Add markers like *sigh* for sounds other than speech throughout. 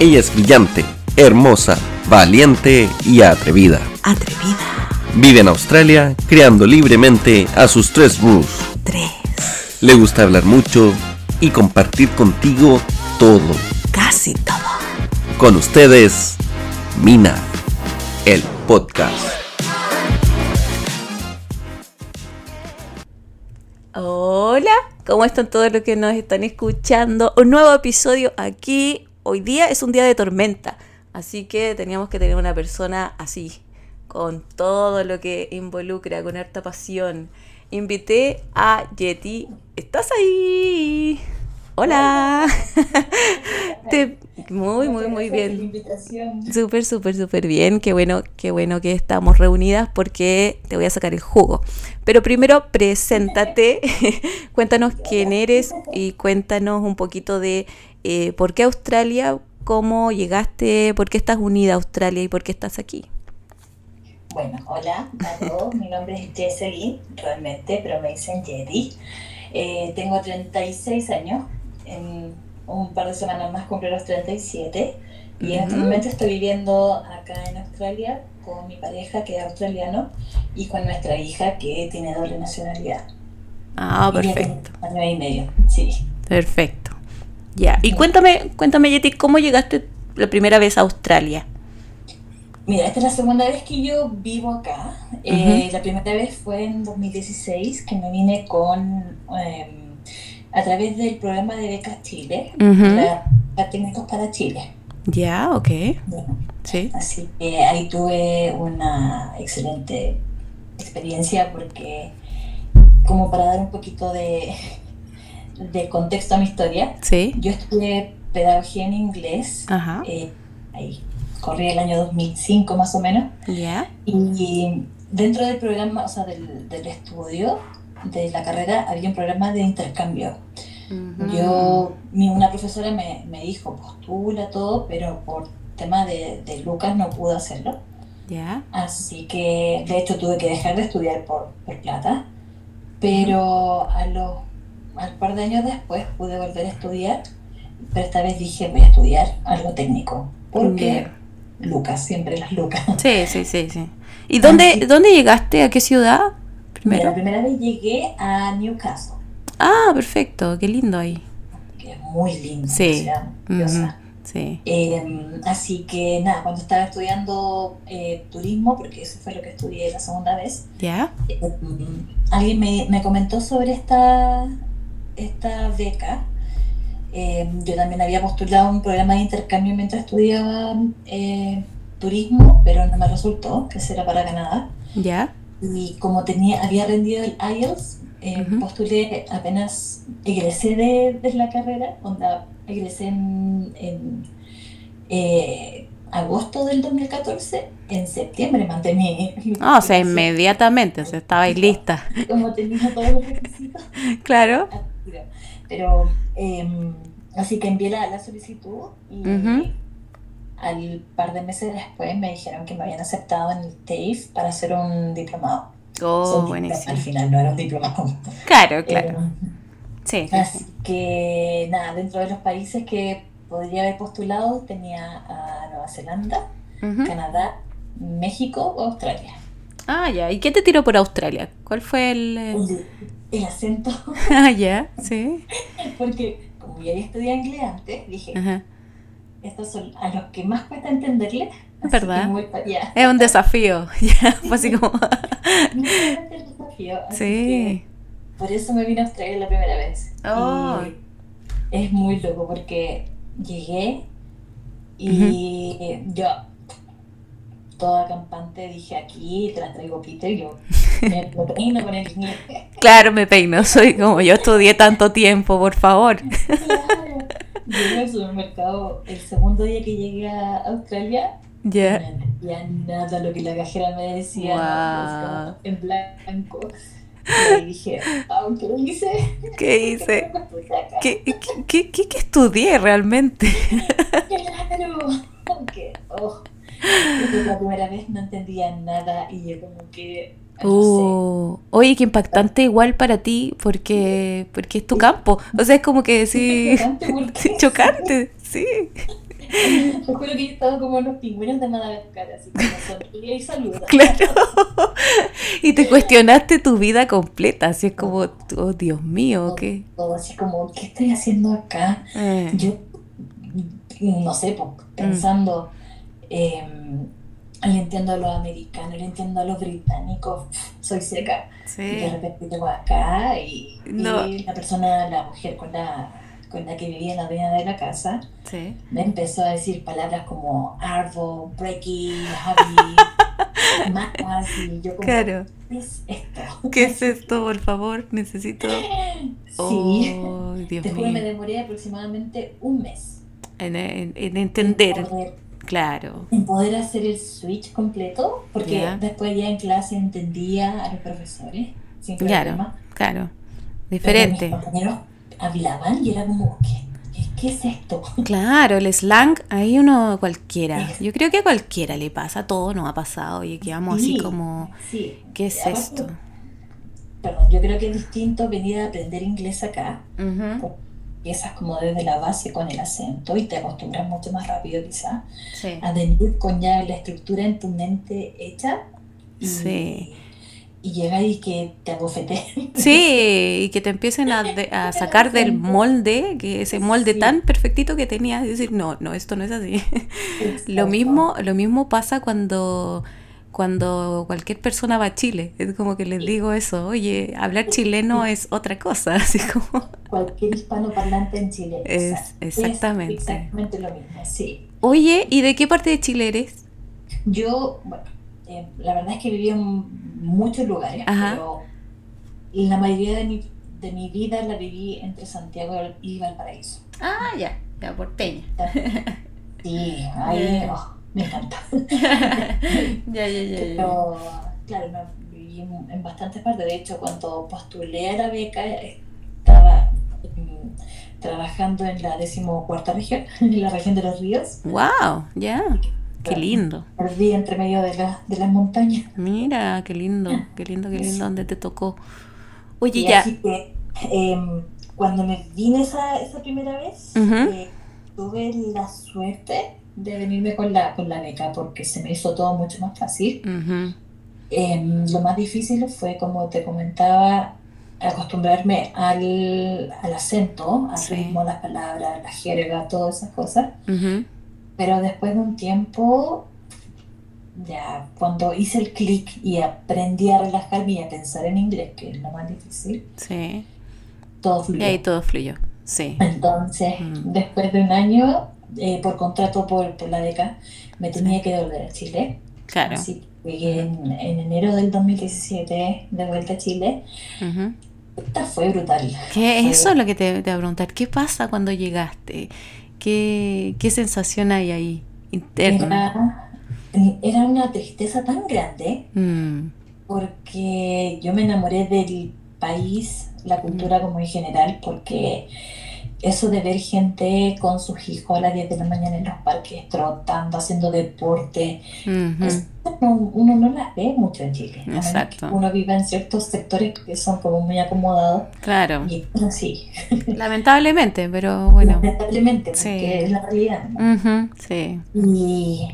Ella es brillante, hermosa, valiente y atrevida. Atrevida. Vive en Australia creando libremente a sus tres Rus. Tres. Le gusta hablar mucho y compartir contigo todo. Casi todo. Con ustedes, Mina, el podcast. Hola, ¿cómo están todos los que nos están escuchando? Un nuevo episodio aquí. Hoy día es un día de tormenta, así que teníamos que tener una persona así, con todo lo que involucra, con harta pasión. Invité a Yeti. ¿Estás ahí? Hola. *laughs* Te- muy, muy, muy bien. Súper, súper, súper bien. Qué bueno, qué bueno que estamos reunidas porque te voy a sacar el jugo. Pero primero, preséntate, *laughs* cuéntanos quién eres y cuéntanos un poquito de eh, por qué Australia, cómo llegaste, por qué estás unida a Australia y por qué estás aquí. Bueno, hola a todos, mi nombre es Jesseline, realmente, pero me dicen Jedi. Eh, tengo 36 años, en un par de semanas más cumplo los 37 y en este momento estoy viviendo acá en Australia con mi pareja que es australiano y con nuestra hija que tiene doble nacionalidad. Ah, perfecto, año y medio, sí. perfecto. Ya, y cuéntame, cuéntame Yeti, ¿cómo llegaste la primera vez a Australia? Mira, esta es la segunda vez que yo vivo acá. Eh, La primera vez fue en 2016 que me vine con eh, a través del programa de becas Chile, la técnicos para Chile. Ya, ok, Bueno, sí. así que ahí tuve una excelente experiencia porque como para dar un poquito de, de contexto a mi historia, Sí, yo estudié pedagogía en inglés, ajá, eh, ahí corría el año 2005 más o menos. ya, Y dentro del programa, o sea, del, del estudio de la carrera, había un programa de intercambio. Ujú. Yo, mi, una profesora me, me dijo, postula todo, pero por tema de, de Lucas no pude hacerlo. ya, Así que, de hecho, tuve que dejar de estudiar por, por plata. Pero a los, al par de años después pude volver a estudiar, pero esta vez dije, voy a estudiar algo técnico. Porque Lucas, siempre las Lucas. Sí, sí, sí, sí. ¿Y *laughs* dónde, dónde llegaste? ¿A qué ciudad? Primero. la primera vez llegué a Newcastle, Ah, perfecto, qué lindo ahí. que es muy lindo, Sí. Sí. Eh, así que nada, cuando estaba estudiando eh, turismo, porque eso fue lo que estudié la segunda vez, ¿Ya? eh, alguien me, me comentó sobre esta, esta beca. Eh, yo también había postulado un programa de intercambio mientras estudiaba eh, turismo, pero no me resultó, que ese era para Canadá. ¿Ya? Y como tenía, había rendido el IELTS, eh, postulé apenas egresé de, de la carrera, onda, egresé en, en, eh, agosto del 2014, en septiembre mandé mi... Ah, o sea, *laughs* inmediatamente, o sea, estabais lista. Como tenía todos los requisitos. *laughs* Claro. Pero, eh, así que envié la, la solicitud y al par de meses después me dijeron que me habían aceptado en el TAFE para hacer un diplomado. Oh, diploma, buenísimo. Al final no era un diplomado. Claro, claro. Eh, Sí, sí, Así sí. que nada, dentro de los países que podría haber postulado tenía a Nueva Zelanda. Canadá, México o Australia. Ah, ya. ¿Y qué te tiró por Australia? ¿Cuál fue el...? El, acento, *laughs* Ah, ya, sí. porque como ya había estudiado inglés antes, dije, Ajá. estos son a los que más cuesta entenderle. ¿Verdad? Es un desafío. *laughs* Ya, así como... *laughs* Nuevamente el desafío, así Sí. por eso me vine a Australia la primera vez. Oh. Y es muy loco porque llegué y yo, toda campante, dije aquí te la traigo Peter. Yo me me *laughs* peino con el. *laughs* Claro, me peino. Soy como yo estudié tanto tiempo, por favor. *laughs* Claro. Llegué al supermercado el segundo día que llegué a Australia. Ya. No entendía nada lo que la cajera me decía. ¿no? en blanco. Y dije, ah, ¿qué hice? ¿Qué hice? ¿Qué? ¿Qué, qué, estudié realmente? Claro, que, oh, Desde la primera vez no entendía nada y yo como que, no Uh, oye, qué impactante igual para ti porque, porque es tu campo. O sea, es como que *laughs* porque- Sí, chocante, sí. *laughs* Te juro que yo estaba como los pingüinos de Madagascar, así como sonríe y saluda. Claro. *laughs* y te cuestionaste tu vida completa, así es como, oh Dios mío, ¿qué? Todo así como, ¿qué estoy haciendo acá? Eh, Yo, no sé, po, pensando, eh, le entiendo a los americanos, le entiendo a los británicos, *laughs* soy seca. Y de sí, repente llego acá y, y No. la persona, la mujer con la, con la que vivía en la dueña de la casa, sí. me empezó a decir palabras como arvo, breaky, heavy, *laughs* matas, y yo como, Claro. ¿qué es esto? ¿Qué es esto, por favor? Necesito... *laughs* Sí. Oh, Dios Te juro, me mío. demoré aproximadamente un mes En, en- en en entender, poder, claro. en poder hacer el switch completo, porque después ya en clase entendía a los profesores, sin Claro, problema. claro. Pero Diferente. mis compañeros hablaban y era como, ¿qué, qué, es esto? *laughs* Claro, el slang, ahí uno cualquiera. Yo creo que a cualquiera le pasa, todo nos ha pasado y quedamos así Sí, como, Sí. ¿qué es esto? Perdón, yo creo que es distinto venir a aprender inglés acá, Ujú, empiezas como desde la base con el acento y te acostumbras mucho más rápido quizás, Sí. a venir con ya la estructura en tu mente hecha y, Sí. y llegar y que te abofeteen. Sí, y que te empiecen a, de- a *laughs* sacar del molde, que ese molde Sí. tan perfectito que tenías, y decir, no, no, esto no es así. Lo mismo, lo mismo pasa cuando, cuando cualquier persona va a Chile. Es como que les digo eso, oye, hablar chileno es otra cosa, *laughs* así como, Cualquier hispanoparlante en Chile. Es- exactamente. Es exactamente lo mismo, sí. oye, ¿y de qué parte de Chile eres? Yo, bueno, eh, la verdad es que viví en muchos lugares, Ajá. pero la mayoría de mi, de mi vida la viví entre Santiago y Valparaíso. Ah, ya, ya, porteña. Sí, ahí *laughs* oh, me encanta. *laughs* ya, ya, ya, Pero, claro, no, viví en, en bastantes partes. De hecho, cuando postulé a la beca, estaba mm, trabajando en la decimocuarta región, *laughs* en la región de los ríos. Wow, ya, qué lindo. Perdí entre medio de, la- de las montañas. Mira, qué lindo, *laughs* qué lindo, qué lindo donde te tocó. Oye, Y ya. así que em, cuando me vine esa, esa primera vez, eh, tuve la suerte de venirme con la, con la beca porque se me hizo todo mucho más fácil. Ujú, Em, lo más difícil fue, como te comentaba, acostumbrarme al, al acento, al Sí. ritmo, las palabras, la jerga, todas esas cosas. ujú. Pero después de un tiempo, ya cuando hice el clic y aprendí a relajarme y a pensar en inglés, que es lo más difícil, Sí. todo Y fluyó. ahí todo fluyó. Sí. Entonces, después de un año, eh, por contrato por, por la beca, me tenía que devolver a Chile. Claro. Así que llegué en, en enero del 2017 de vuelta a Chile. Esta fue brutal. ¿Qué Fue- eso es lo que te, te voy a preguntar? ¿Qué pasa cuando llegaste? ¿Qué, qué sensación hay ahí interna? Era, era una tristeza tan grande Mm, porque yo me enamoré del país, la cultura como en general, porque eso de ver gente con sus hijos a las 10 de la mañana en los parques, trotando, haciendo deporte, no- uno no las ve mucho en Chile. Exacto. Uno vive en ciertos sectores que son como muy acomodados Claro. y así, *laughs* Lamentablemente, pero bueno. lamentablemente, Sí. porque es la realidad. ¿no? Sí. Y,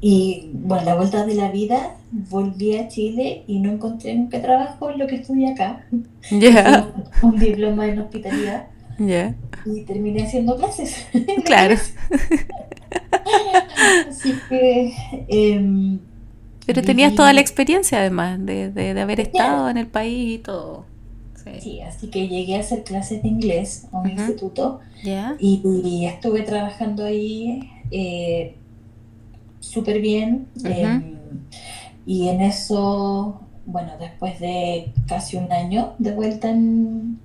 y bueno, la vuelta de la vida, volví a Chile y no encontré nunca trabajo en lo que estudié acá. Ya. *laughs* Un diploma en hospitalidad Ya. y terminé haciendo clases. *laughs* Claro. Así que. em, Pero tenías toda la experiencia además de, de, de haber estado en el país y todo. Sí. Sí, así que llegué a hacer clases de inglés a un instituto ¿Ya? y, y estuve trabajando ahí eh, súper bien. Em, y en eso, bueno, después de casi un año de vuelta en,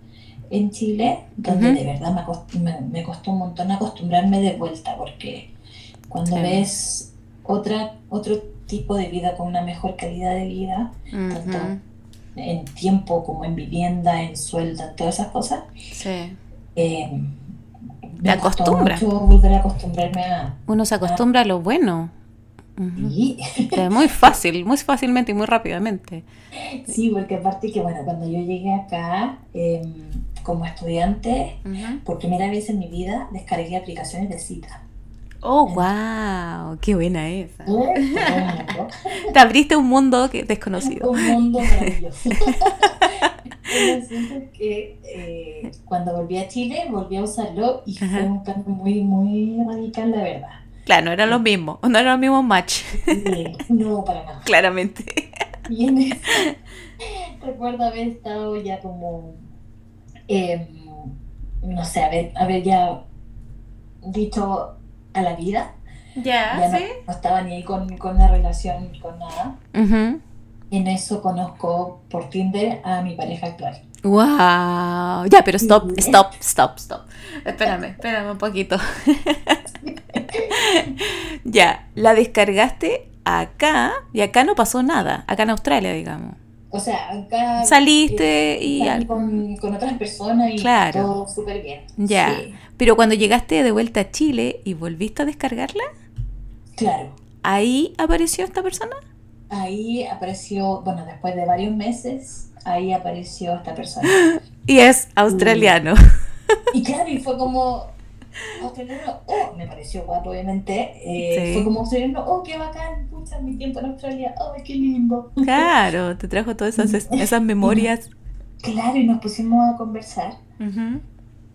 en Chile, donde de verdad me, me- me costó un montón acostumbrarme de vuelta, porque cuando Sí. ves otra, otro tipo de vida con una mejor calidad de vida, tanto en tiempo como en vivienda, en sueldo, en todas esas cosas, Sí. eh, Te me costó acostumbra. mucho volver a acostumbrarme a... Uno se acostumbra a lo bueno. Muy fácil, muy fácilmente y muy rápidamente. sí, porque aparte que, bueno, cuando yo llegué acá eh, como estudiante, Ujú. por primera vez en mi vida descargué aplicaciones de cita. Oh, wow, qué buena esa. *laughs* Te abriste un mundo que desconocido. Un mundo maravilloso. *laughs* Que eh, cuando volví a Chile, volví a usarlo y Ajá. fue un cambio muy, muy radical, la verdad. Claro, no eran los mismos, no eran los mismos match, Eh, no, para nada. *laughs* claramente. Y en eso, recuerdo haber estado ya como, em, no sé, haber, haber ya dicho a la vida. Ya no, no estaba ni ahí con, con la relación, con nada. En eso conozco por Tinder a mi pareja actual. Wow. Ya, pero stop, stop, stop, stop. Espérame, espérame un poquito. *laughs* ya, la descargaste acá y acá no pasó nada. Acá en Australia, digamos. O sea, acá Saliste y salí algo. con, con otras personas y Claro. todo súper bien. Ya. Sí, Pero cuando llegaste de vuelta a Chile y volviste a descargarla, claro. ahí apareció esta persona. Ahí apareció, bueno, después de varios meses, ahí apareció esta persona. *gasps* Y es australiano. Y claro, y fue como australiano, oh, me pareció guapo, obviamente. eh, Sí. Fue como australiano, oh, qué bacán, pucha, mi tiempo en Australia, oh, qué lindo. *laughs* Claro, te trajo todas esas, esas memorias. *laughs* Claro, y nos pusimos a conversar.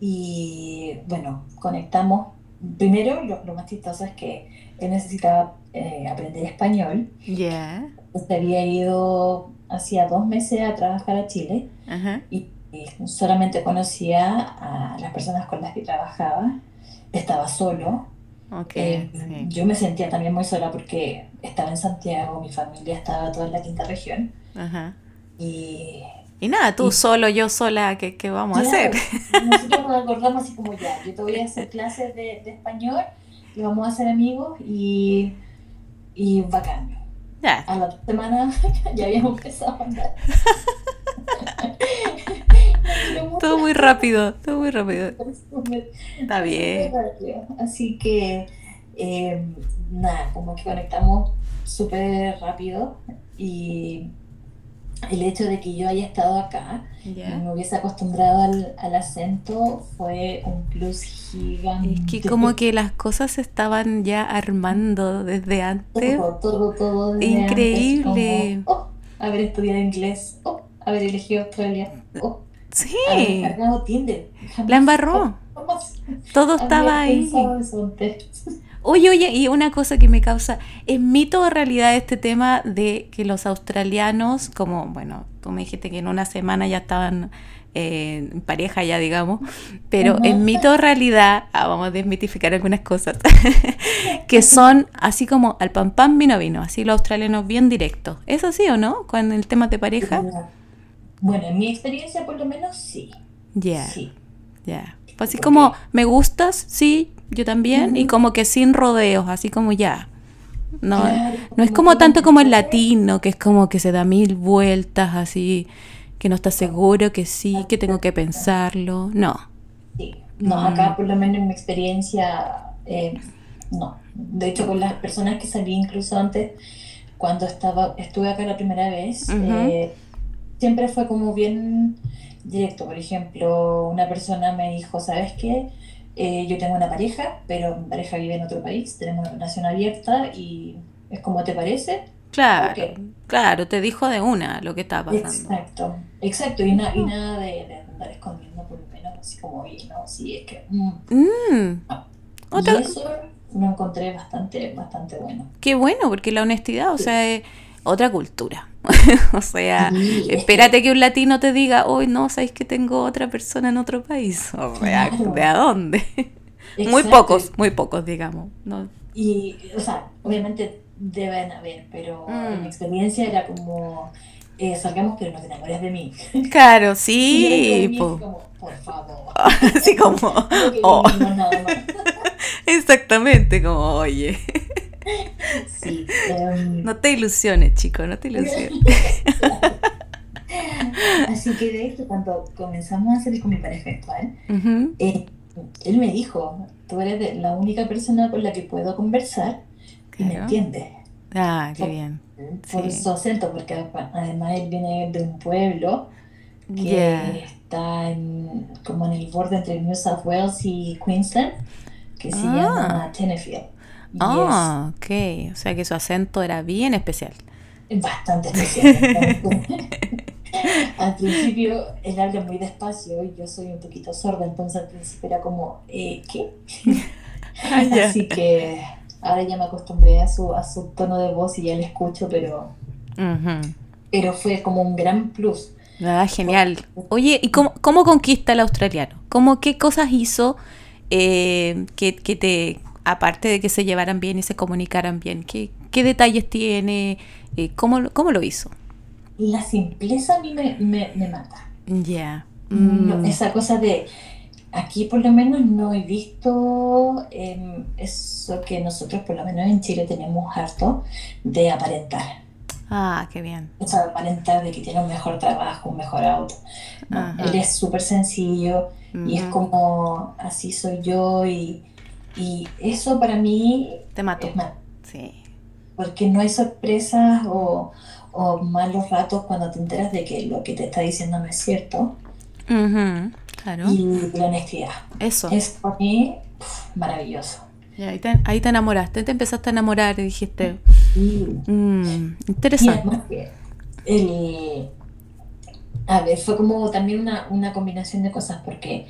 Y bueno, conectamos. Primero, lo, lo más chistoso es que él necesitaba eh, aprender español. Ya. Se había ido hacía dos meses a trabajar a Chile y solamente conocía a las personas con las que trabajaba. Estaba solo. Eh, sí. Yo me sentía también muy sola porque estaba en Santiago, mi familia estaba toda en la quinta región. Ajá. Y Y nada, tú Y- solo, yo sola, ¿qué, qué vamos a hacer? Nosotros nos acordamos así como ya, yo te voy a hacer clases de, de español y vamos a ser amigos y, y bacán. Ya. A la semana *laughs* ya habíamos empezado a andar. *laughs* Todo muy rápido, todo muy rápido. Está bien. Así que, eh, nada, como que conectamos súper rápido y el hecho de que yo haya estado acá y me hubiese acostumbrado al, al acento fue un plus gigante. Es que como que las cosas se estaban ya armando desde antes. todo, todo, todo desde antes, Increíble. como, oh, haber estudiado inglés, oh, haber elegido Australia, oh, Sí, Tinder. La embarró. Todo estaba ahí. *laughs* Oye, oye, y una cosa que me causa, ¿es mito o realidad este tema de que los australianos, como, bueno, tú me dijiste que en una semana ya estaban eh, en pareja ya, digamos, pero. ¿es mito o realidad? Ah, vamos a desmitificar algunas cosas, *laughs* que son así como al pan pan, vino vino, así los australianos bien directos. ¿Es así o no? Con el tema de pareja. Bueno, en mi experiencia por lo menos sí. Ya, Sí. ya. Pues así como, me gustas, sí, yo también, y como que sin rodeos, así como ya. No, Claro, no es como tanto como el no- latino, que es como que se da mil vueltas así, que no está seguro, que sí, que tengo que pensarlo. No. Sí. No, Mm. acá por lo menos en mi experiencia, eh, no. De hecho, con las personas que salí incluso antes, cuando estaba, estuve acá la primera vez, Ujú. eh, siempre fue como bien directo. Por ejemplo, una persona me dijo, ¿sabes qué? Eh, yo tengo una pareja, pero mi pareja vive en otro país, tenemos una relación abierta y es como te parece. Claro, claro, te dijo de una lo que estaba pasando. Exacto, exacto, y, na- y nada de, de andar escondiendo por lo menos, así como, oye, no, sí, es que... mm". Mm, Otra- Y eso lo encontré bastante, bastante bueno. qué bueno, porque la honestidad, o sea, es otra cultura. *laughs* o sea, Sí, espérate que un latino te diga, hoy no, sabéis que tengo otra persona en otro país. *laughs* O sea, Claro. ¿de a dónde? *laughs* Muy pocos, muy pocos, digamos. No, Y, o sea, obviamente deben haber, pero Mm. mi experiencia era como, eh, salgamos pero no te enamores de mí. Claro, Y sí, mí po. como, por favor. así como, oh, vivimos nada más. exactamente, como, oye, Sí, em, no te ilusiones, chico, no te ilusiones. *laughs* Así que de hecho, cuando comenzamos a salir con mi pareja actual, eh, él me dijo, tú eres la única persona con la que puedo conversar y me entiendes. Ah, qué bien. Por Sí. su acento, porque además él viene de un pueblo que Ya. está en- como en el borde entre New South Wales y Queensland, que se Ah. llama Tennefield. Ah, ok. O sea que su acento era bien especial. es bastante especial. *laughs* al principio él habla muy despacio y yo soy un poquito sorda, entonces al principio era como, eh, ¿qué? *laughs* Ah. Así que ahora ya me acostumbré a su, a su tono de voz y ya le escucho, pero, Ujú. pero fue como un gran plus. Ah, genial. Oye, ¿y cómo, cómo conquista el australiano? ¿Cómo, ¿Qué cosas hizo eh, que, que te, aparte de que se llevaran bien y se comunicaran bien, qué, qué detalles tiene? Eh, ¿cómo, lo- ¿Cómo lo hizo? La simpleza a mí me, me, me mata. Ya. No, Mm. esa cosa de, aquí por lo menos no he visto em, eso que nosotros por lo menos en Chile tenemos harto de aparentar. Ah, qué bien. O sea, aparentar de que tiene un mejor trabajo, un mejor auto. Ajá. él es súper sencillo y es como, así soy yo y, y eso para mí Te mató. es mal, Sí. porque no hay sorpresas o, o malos ratos cuando te enteras de que lo que te está diciendo no es cierto Claro. y la honestidad. Eso. Es para mí pf, maravilloso. Y ahí, te, ahí te enamoraste, te empezaste a enamorar y dijiste, "Mm, y interesante. además que el, a ver, fue como también una, una combinación de cosas porque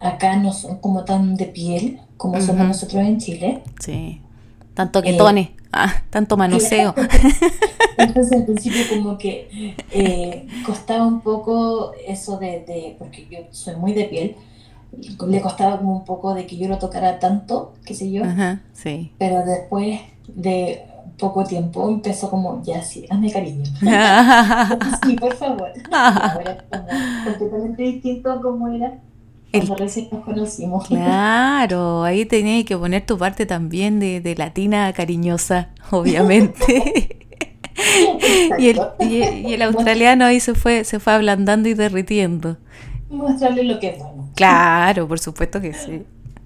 acá no son como tan de piel como somos nosotros en Chile. Sí. Tanto toquetones, ah, tanto manoseo. *laughs* Entonces al principio como que eh, costaba un poco eso de, de- porque yo soy muy de piel, le costaba como un poco de que yo lo tocara tanto, qué sé yo, Ajá, sí. pero después de poco tiempo empezó como, ya sí, hazme cariño. *laughs* Sí, por favor. Ahora es como completamente distinto a como era cuando recién nos conocimos. Claro, ahí tenías que poner tu parte también de, de latina cariñosa, *laughs* obviamente. y, el, y, el- *laughs* y el australiano ahí se fue, se fue ablandando y derritiendo. Mostrarle lo que es bueno. Claro, por supuesto que sí.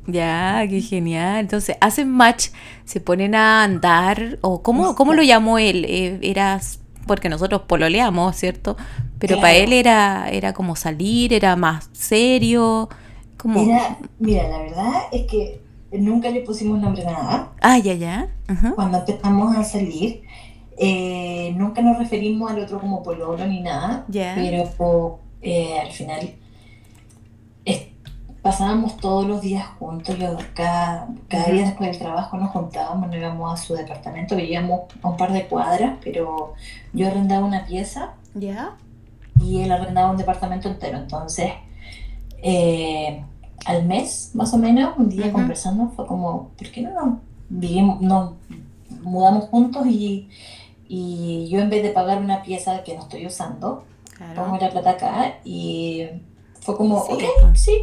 Ya, qué genial. Entonces, hacen match, se ponen a andar, o ¿cómo, cómo lo llamó él? Eh, eras, porque nosotros pololeamos, ¿cierto? Pero para él era, era como salir, era más serio, como... Era, mira, la verdad es que nunca le pusimos nombre a nada. Ah, ya, ya. Ajá. Cuando empezamos a salir, eh, nunca nos referimos al otro como pololo ni nada, Ya. pero eh, al final pasábamos todos los días juntos, yo cada, cada día después del trabajo nos juntábamos, nos íbamos a su departamento, vivíamos a un par de cuadras, pero yo arrendaba una pieza ¿Ya? y él arrendaba un departamento entero, entonces eh, al mes más o menos, un día conversando fue como, ¿por qué no nos, vivimos, nos mudamos juntos y, y yo en vez de pagar una pieza que no estoy usando, pongo Claro. la plata acá y fue como, Sí, ok, pues. sí.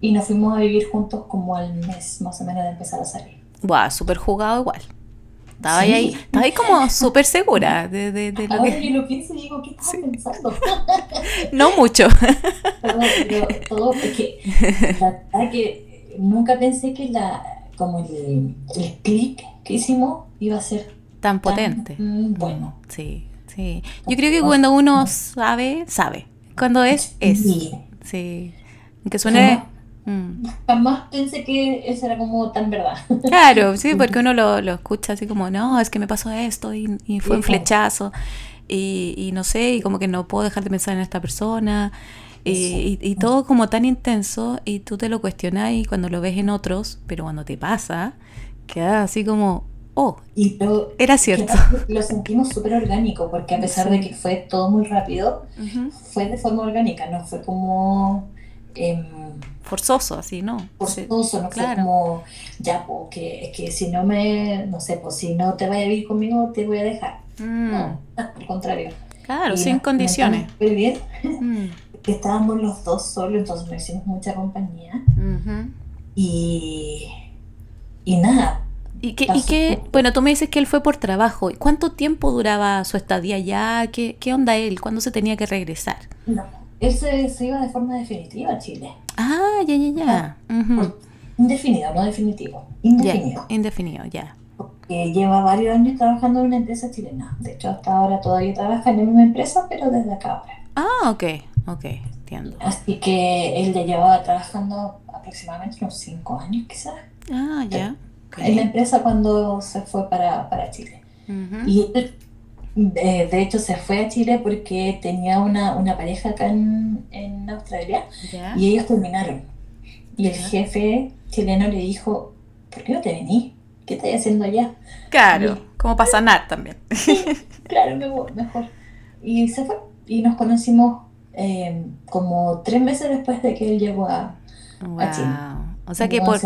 Y nos fuimos a vivir juntos como al mes más o menos de empezar a salir. Buah, súper jugado igual. Estaba Sí. ahí, estaba ahí como súper segura de, de- de lo Ahora que... yo lo pienso y digo, ¿qué estaba pensando? *laughs* No mucho. *laughs* todo, pero todo es que la verdad que nunca pensé que la como el, el clic que hicimos iba a ser Tan tan, potente. mm, bueno. Sí, sí. Yo creo que cuando uno sabe, sabe. Cuando es, es. Y Sí. Aunque suene... Jamás. Mm. jamás pensé que eso era como tan verdad. Claro, *laughs* sí, porque uno lo, lo escucha así como, no, es que me pasó esto y, y fue un flechazo y, y no sé, y como que no puedo dejar de pensar en esta persona y, todo como tan intenso y tú te lo cuestionas y cuando lo ves en otros, pero cuando te pasa, queda así como, oh, Y lo, era cierto. lo sentimos súper orgánico, porque a pesar de que fue todo muy rápido, fue de forma orgánica, no fue como em, Forzoso, así, ¿no? Forzoso, no claro. como, ya, pues, que, que si no me, no sé, pues si no te vaya a vivir conmigo, te voy a dejar. Mm, No, al contrario. claro, Y sin nos condiciones. súper bien, *laughs* Mm, que estábamos los dos solos, entonces nos hicimos mucha compañía. Y, y nada, ¿Y qué, y qué- bueno, tú me dices que él fue por trabajo. ¿Y ¿Cuánto tiempo duraba su estadía allá? ¿Qué, qué onda él? ¿Cuándo se tenía que regresar? no, él se, se iba de forma definitiva a Chile. Ah, ya, ya, ya. Indefinido, no definitivo, indefinido. indefinido, ya. que lleva varios años trabajando en una empresa chilena. De hecho, hasta ahora todavía trabaja en la misma empresa, pero desde acá ahora. Ah, ok, ok, entiendo. Así que él ya llevaba trabajando aproximadamente unos 5 años, quizás. Ah, ya. en la empresa cuando se fue para, para Chile. Y él, eh, de hecho se fue a Chile porque tenía una, una pareja acá en, en Australia y ellos terminaron. Y el jefe chileno le dijo, ¿por qué no te venís? ¿Qué estás haciendo allá? Claro, como para sanar también. *laughs* Claro, mejor. Y se fue. Y nos conocimos eh, como tres meses después de que él llegó a, a Chile. O sea que por,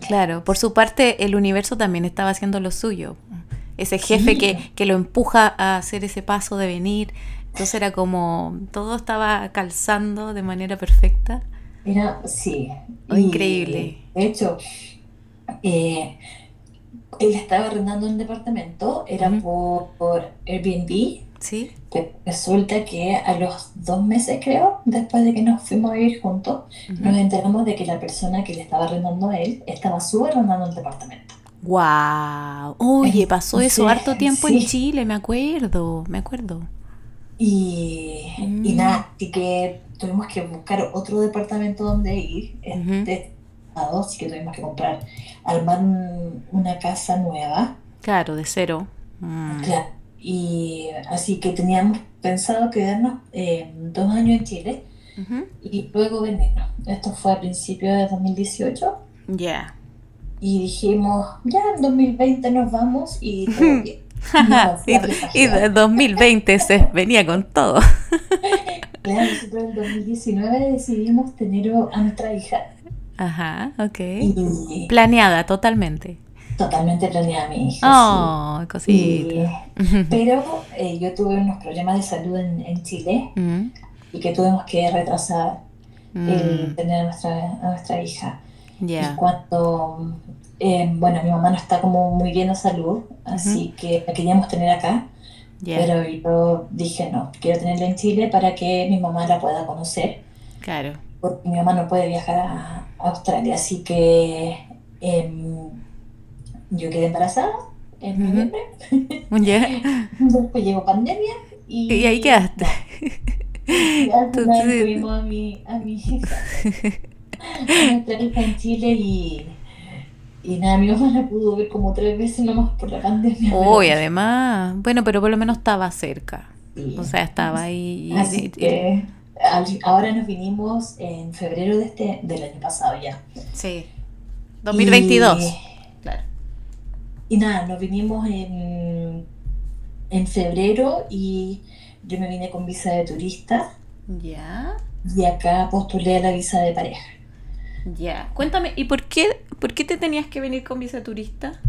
claro, por su parte el universo también estaba haciendo lo suyo. Ese jefe Sí. que, que lo empuja a hacer ese paso de venir. Entonces era como todo estaba calzando de manera perfecta. Mira, sí. Oh, Y, increíble. De hecho, eh, él estaba arrendando un departamento, era por, por Airbnb. ¿Sí? Resulta que a los dos meses, creo, después de que nos fuimos a vivir juntos, nos enteramos de que la persona que le estaba arrendando a él estaba subarrendando el departamento. Wow. Oye, pasó eso Sí, harto tiempo en. Chile, me acuerdo, me acuerdo. Y, y Mm. nada, así que tuvimos que buscar otro departamento donde ir. Ujú. Este, estado, así que tuvimos que comprar, armar un- una casa nueva. Claro, de cero. Mm. Claro. Y así que teníamos pensado quedarnos eh, dos años en Chile y luego venirnos. Esto fue a principios de 2018 Ya. Y dijimos, ya en 2020 nos vamos y todo bien. Nos *laughs* y, y de pasear. 2020 se venía con todo. *laughs* Claro, nosotros en 2019 decidimos tener a nuestra hija Ajá, ok. y Planeada totalmente. totalmente planeada mi hija. Oh, sí. cosita. Y- *laughs* pero eh, yo tuve unos problemas de salud en, en Chile Mm, y que tuvimos que retrasar el mm, tener a nuestra, a nuestra hija. Y Ya. cuando, eh, bueno, mi mamá no está como muy bien de salud, así que la queríamos tener acá, pero yo dije no, quiero tenerla en Chile para que mi mamá la pueda conocer, Claro. porque mi mamá no puede viajar a, a Australia, así que em, yo quedé embarazada en noviembre, *laughs* después llegó pandemia y, Y ahí quedaste. y al final Entonces- tuvimos a mi, a mi hija, *laughs* en Chile y, y nada, mi mamá la pudo ver como tres veces nomás por la pandemia. pero Uy, además. Bueno, pero por lo menos estaba cerca. sí. O sea, estaba ahí. Así y- que ahora nos vinimos en febrero de este, del año pasado ya. Sí. 2022. Y, Claro. y nada, nos vinimos en, en febrero y yo me vine con visa de turista Ya. y acá postulé a la visa de pareja. Ya. Cuéntame, ¿y por qué, por qué te tenías que venir con visa turista?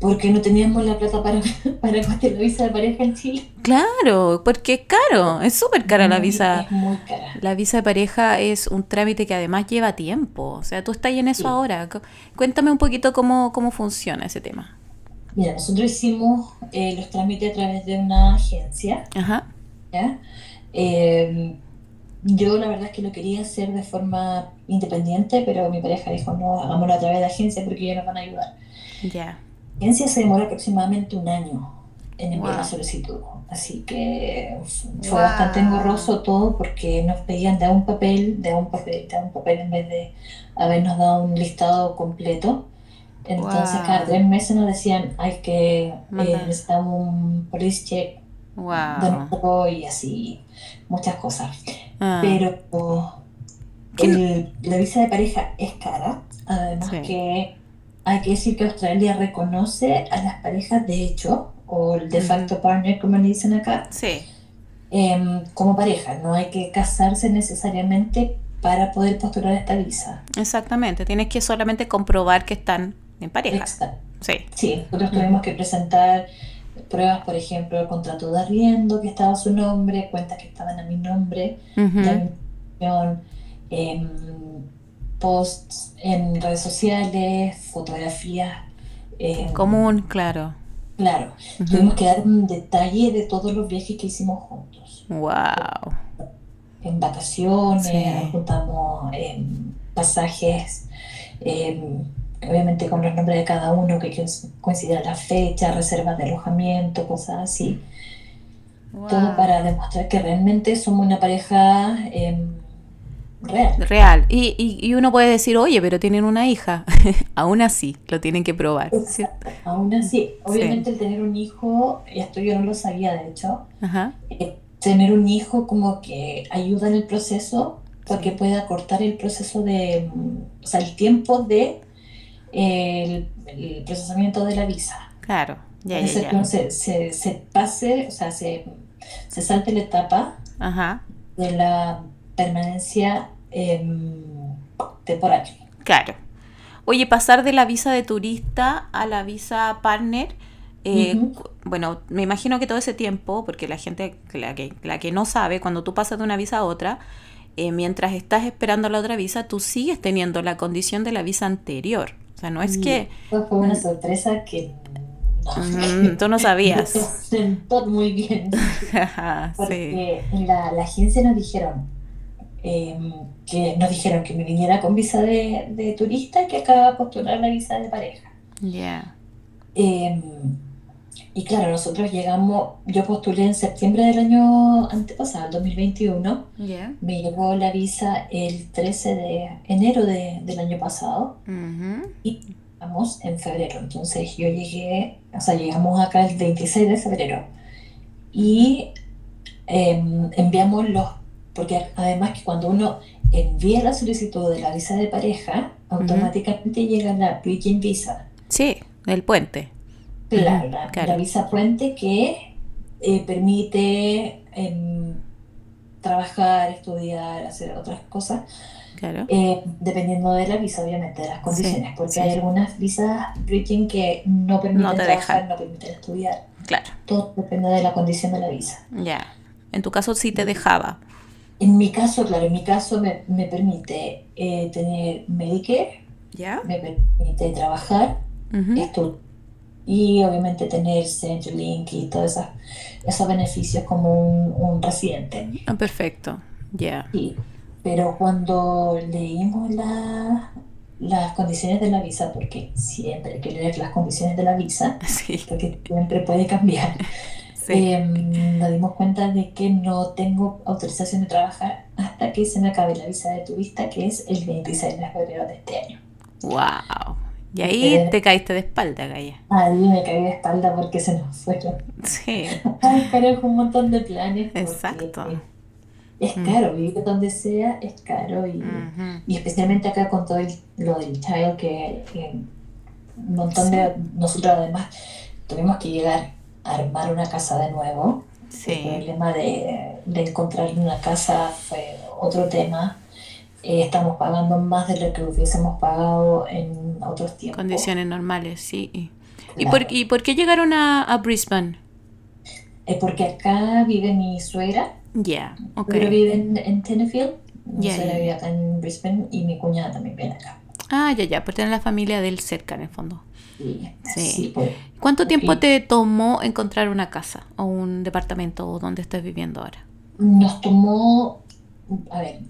Porque no teníamos la plata para, *laughs* para costear la visa de pareja en Chile. Claro, porque es caro, es súper cara la visa. Es muy cara. La visa de pareja es un trámite que además lleva tiempo. O sea, tú estás en eso Sí. ahora. Cu- Cuéntame un poquito cómo, cómo funciona ese tema. Mira, nosotros hicimos eh, los trámites a través de una agencia, Ajá. ¿ya? Eh, yo la verdad es que lo quería hacer de forma independiente, pero mi pareja dijo, no, hagámoslo a través de agencia porque ellos nos van a ayudar. Ya. La agencia se demora aproximadamente un año en enviar la solicitud, así que fue Wow. bastante engorroso todo porque nos pedían de a un papel, de a un papel, de a un papel en vez de habernos dado un listado completo. Entonces Wow. cada tres meses nos decían, hay que, eh, necesitamos un police check de Wow. nuevo y así, muchas cosas. Ah, Pero ¿Qué el- la visa de pareja es cara, además Sí. que hay que decir que Australia reconoce a las parejas de hecho, o el de facto partner, como le dicen acá, sí. em, como pareja. No hay que casarse necesariamente para poder postular esta visa. Exactamente. Tienes que solamente comprobar que están en pareja. Exacto. Sí. Sí, nosotros tuvimos que presentar pruebas, por ejemplo, el contrato de arriendo que estaba a su nombre, cuentas que estaban a mi nombre, la em, posts en redes sociales, fotografías. em, Común, claro. Claro, tuvimos que dar un detalle de todos los viajes que hicimos juntos. Wow. En vacaciones, Sí. juntamos pasajes, em, obviamente con los nombres de cada uno, que coincidan la fecha, reservas de alojamiento, cosas así. Todo Wow. para demostrar que realmente somos una pareja em, real. Real. Y, y, y uno puede decir, oye, pero tienen una hija. *laughs* Aún así, lo tienen que probar. ¿cierto? Aún así, obviamente el tener un hijo, esto yo no lo sabía de hecho, Ajá. eh, tener un hijo como que ayuda en el proceso porque puede acortar el proceso de, o sea, el tiempo de eh, el, el procesamiento de la visa. Claro. Ya, se, se pase, o sea, se, se salte la etapa Ajá. de la permanencia em, temporal. Claro. Oye, pasar de la visa de turista a la visa partner, eh, bueno, me imagino que todo ese tiempo, porque la gente, la que, la que no sabe, cuando tú pasas de una visa a otra, eh, mientras estás esperando la otra visa, tú sigues teniendo la condición de la visa anterior. O sea, no es que fue una sorpresa que no. mm, tú no sabías. *laughs* Muy bien. *laughs* sí. Porque en la, la agencia nos dijeron em, que nos dijeron que me viniera con visa de, de turista y que acaba de postular la visa de pareja. Em, y claro, nosotros llegamos, yo postulé en septiembre del año antepasado, el 2021. Ya. Me llegó la visa el 13 de enero de- del año pasado y llegamos en febrero. Entonces yo llegué, o sea, llegamos acá el 26 de febrero y em, enviamos los, porque además que cuando uno envía la solicitud de la visa de pareja, automáticamente llega la Bridging Visa. Sí, el puente. Claro, la, claro. la visa puente que eh, permite em, trabajar, estudiar, hacer otras cosas, Claro. eh, dependiendo de la visa, obviamente, de las condiciones, porque sí, hay algunas visas bridging que no permiten No te trabajar, dejan. no permiten estudiar. Claro. Todo depende de la condición de la visa. Ya. En tu caso sí te dejaba. En mi caso, claro, en mi caso me, me permite eh, tener Medicare, ¿Ya? me permite trabajar, Ujú. esto y obviamente tener Centrelink y todos esos, esos beneficios como un, un residente. Ah, perfecto. Ya. Sí, pero cuando leímos la- las condiciones de la visa, porque siempre hay que leer las condiciones de la visa, Sí. porque siempre puede cambiar, *laughs* Sí. em, nos dimos cuenta de que no tengo autorización de trabajar hasta que se me acabe la visa de turista, que es el 26 de febrero de este año. Wow. Y ahí Eh. te caíste de espalda, Gaya. Ahí me caí de espalda porque se nos fueron. Sí. *laughs* Pero con un montón de planes. Exacto. Es Mm. caro, vivir donde sea es caro y, y especialmente acá con todo el- lo del child que un montón de nosotros además tuvimos que llegar a armar una casa de nuevo. El Sí. problema de, de encontrar una casa fue otro tema. Eh, estamos pagando más de lo que hubiésemos pagado en otros tiempos. Condiciones normales, sí. ¿Y, Claro. por, ¿Y por qué llegaron a, a Brisbane? Eh, porque acá vive mi suegra, Ya, ok. pero vive en, en Tennefield. Mi Ya, suegra ya, vive acá en Brisbane y mi cuñada también vive acá. Ah, ya, ya, pues tienen la familia del cerca en el fondo. Y Sí. sí, pues, ¿Cuánto tiempo te tomó encontrar una casa o un departamento o donde estás viviendo ahora? nos tomó, a ver,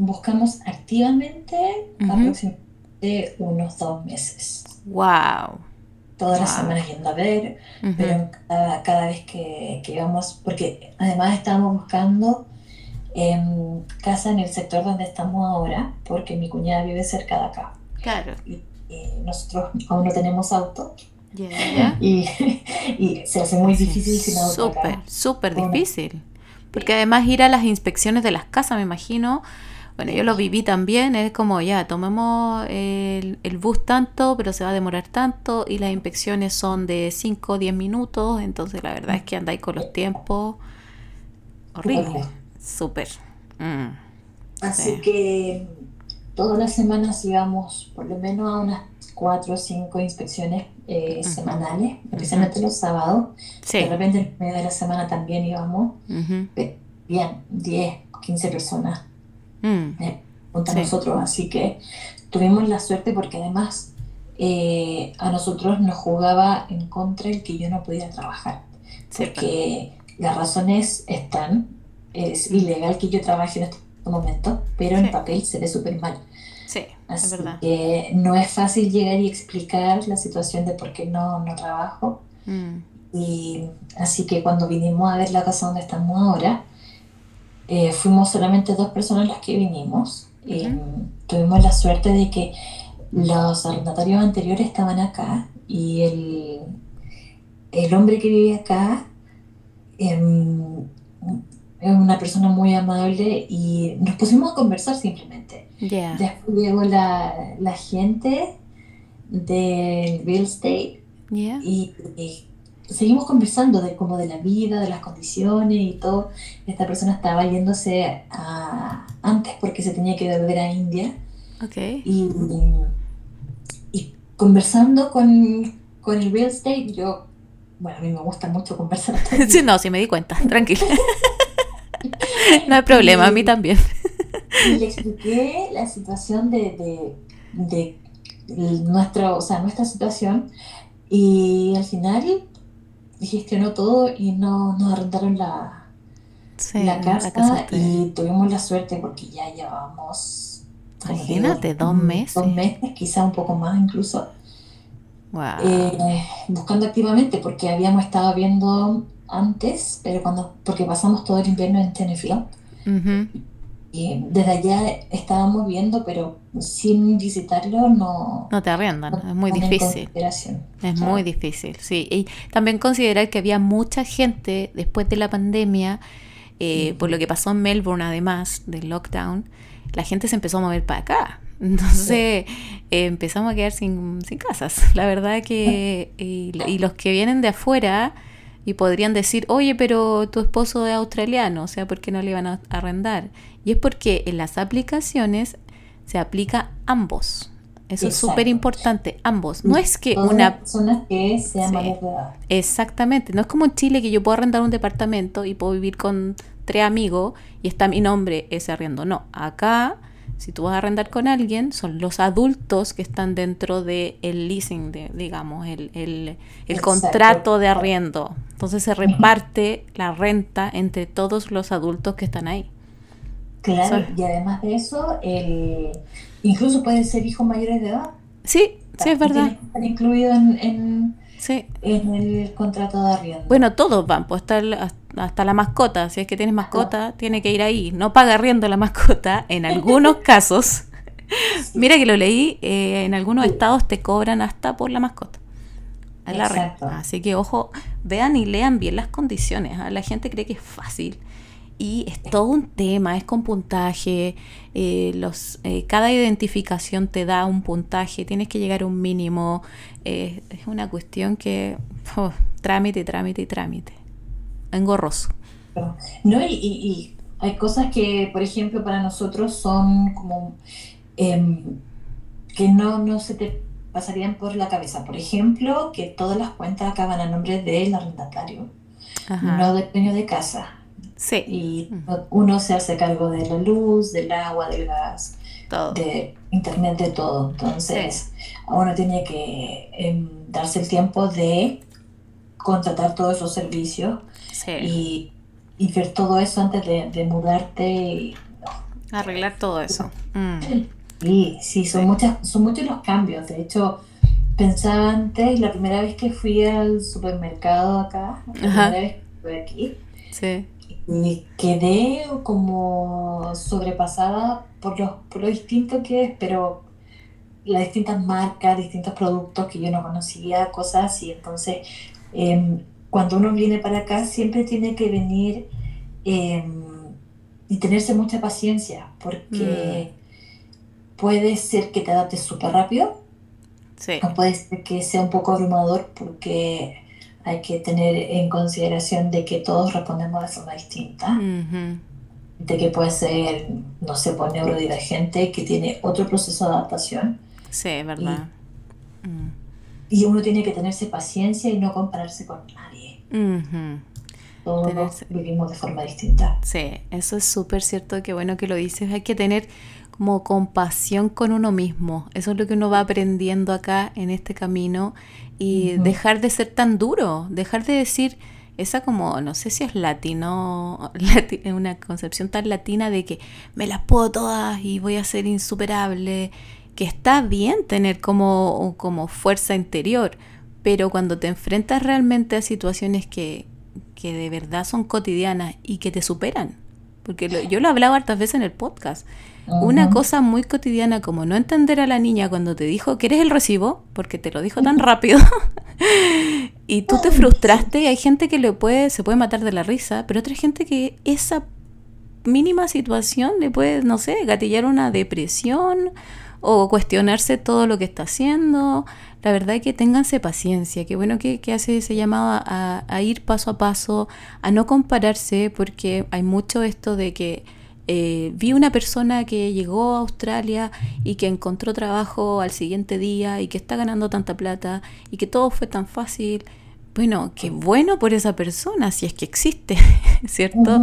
buscamos activamente aproximadamente unos dos meses. Wow. Todas las semanas yendo a ver, pero cada, cada vez que, que íbamos, porque además estábamos buscando em, casa en el sector donde estamos ahora, porque mi cuñada vive cerca de acá. Claro. Y, y nosotros aún no tenemos auto *laughs* y, y se hace muy difícil sin auto. Súper, súper difícil. Porque además ir a las inspecciones de las casas, me imagino, bueno, yo lo viví también, es como ya, tomemos el, el bus tanto, pero se va a demorar tanto y las inspecciones son de 5 o 10 minutos, entonces la verdad es que andáis con los tiempos horribles. Súper. Mm, Así Sí. que todas las semanas íbamos por lo menos a unas cuatro o cinco inspecciones eh, semanales, especialmente los sábados. Sí. De repente en medio de la semana también íbamos, Ujú. eh, bien, 10, 15 personas Mm, junto a Sí. nosotros. Así que tuvimos la suerte porque además eh, a nosotros nos jugaba en contra el que yo no pudiera trabajar. sí, Porque las razones están, es ilegal que yo trabaje en este momento, pero Sí. en papel se ve súper mal. sí, es Así verdad. que no es fácil llegar y explicar la situación de por qué no, no trabajo. Mm, Y así que cuando vinimos a ver la casa donde estamos ahora, eh, fuimos solamente dos personas las que vinimos. Eh, tuvimos la suerte de que los arrendatarios anteriores estaban acá y el, el hombre que vive acá em, es una persona muy amable y nos pusimos a conversar simplemente. Después llegó la, la gente del real estate y, seguimos conversando de como de la vida, de las condiciones y todo. Esta persona estaba yéndose a, antes porque se tenía que volver a India. Okay. Y, y conversando con, con el real estate, yo, bueno, a mí me gusta mucho conversar. *laughs* sí, no, sí me di cuenta, *laughs* tranquila. no hay problema, a mí también. y le expliqué la situación de, de, nuestro, o sea, nuestra situación y al final gestionó todo y no nos arrendaron la, la casa, y tuvimos la suerte porque ya llevamos imagínate dos meses. dos meses quizá un poco más incluso. Eh, buscando activamente porque habíamos estado viendo antes pero cuando porque pasamos todo el invierno en Tenerife y desde allá estábamos viendo, pero sin visitarlo no... No te arriendan, es muy difícil. Es muy difícil, sí. Y también considerar que había mucha gente después de la pandemia, eh, por lo que pasó en Melbourne además del lockdown, la gente se empezó a mover para acá. *laughs* Entonces eh, empezamos a quedar sin, sin casas. La verdad que... y los que vienen de afuera y podrían decir, oye, pero tu esposo es australiano, o sea, ¿por qué no le iban a arrendar? Y es porque en las aplicaciones se aplica ambos. Eso es súper importante, ambos. No es que una persona que sea Exactamente, no es como en Chile que yo puedo arrendar un departamento y puedo vivir con tres amigos y está mi nombre ese arriendo. No, acá si tú vas a arrendar con alguien, son los adultos que están dentro del el leasing, de, digamos, el, el, contrato de arriendo. Entonces se reparte la renta entre todos los adultos que están ahí. Claro, y además de eso, el, incluso pueden ser hijos mayores de edad. Sí, sí, es verdad. Están incluidos en, en, el contrato de arriendo. Bueno, todos van, pues hasta, hasta la mascota. Si es que tienes mascota, tiene que ir ahí. No paga arriendo la mascota. En algunos *laughs* casos, mira que lo leí, eh, en algunos estados te cobran hasta por la mascota. La Así que ojo, vean y lean bien las condiciones. ¿ah? La gente cree que es fácil y es todo un tema, es con puntaje, eh, los, eh, cada identificación te da un puntaje, tienes que llegar a un mínimo, es una cuestión que oh, trámite, trámite y trámite, engorroso. No, y, hay cosas que, por ejemplo, para nosotros son como em, que no, no se te pasarían por la cabeza. Por ejemplo, que todas las cuentas acaban a nombre del arrendatario, no del dueño de casa. Sí. Y uno se hace cargo de la luz, del agua, del gas, de internet, de todo. Entonces, uno tiene que em, darse el tiempo de contratar todos esos servicios y, ver todo eso antes de, mudarte. Y, Arreglar todo eso. Sí, sí, son, Muchas, son muchos los cambios. De hecho, pensaba antes, la primera vez que fui al supermercado acá, la primera vez que fui aquí, sí y quedé como sobrepasada por, los, por lo distinto que es, pero las distintas marcas, distintos productos que yo no conocía, cosas así. Entonces, em, cuando uno viene para acá, siempre tiene que venir em, y tenerse mucha paciencia, porque mm. puede ser que te adaptes súper rápido, o puede ser que sea un poco abrumador, porque hay que tener en consideración de que todos respondemos de forma distinta. De que puede ser, no sé, por neurodivergente que tiene otro proceso de adaptación. Sí, verdad. Y, uno tiene que tenerse paciencia y no compararse con nadie. Todos vivimos de forma distinta. Sí, eso es súper cierto. Qué bueno que lo dices. Hay que tener como compasión con uno mismo. Eso es lo que uno va aprendiendo acá en este camino y dejar de ser tan duro, dejar de decir esa como, no sé si es latino, *laughs* una concepción tan latina de que me las puedo todas y voy a ser insuperable, que está bien tener como, como fuerza interior, pero cuando te enfrentas realmente a situaciones que, que de verdad son cotidianas y que te superan, porque yo lo he hablado hartas veces en el podcast. Una cosa muy cotidiana como no entender a la niña cuando te dijo que eres el recibo, porque te lo dijo tan *laughs* rápido, *laughs* y tú te frustraste y hay gente que le puede, se puede matar de la risa, pero otra gente que esa mínima situación le puede, no sé, gatillar una depresión o cuestionarse todo lo que está haciendo. La verdad que ténganse paciencia, que bueno que, hace ese llamado a, a, ir paso a paso, a no compararse, porque hay mucho esto de que eh, vi una persona que llegó a Australia y que encontró trabajo al siguiente día y que está ganando tanta plata y que todo fue tan fácil. Bueno, qué bueno por esa persona, si es que existe, *laughs* ¿cierto?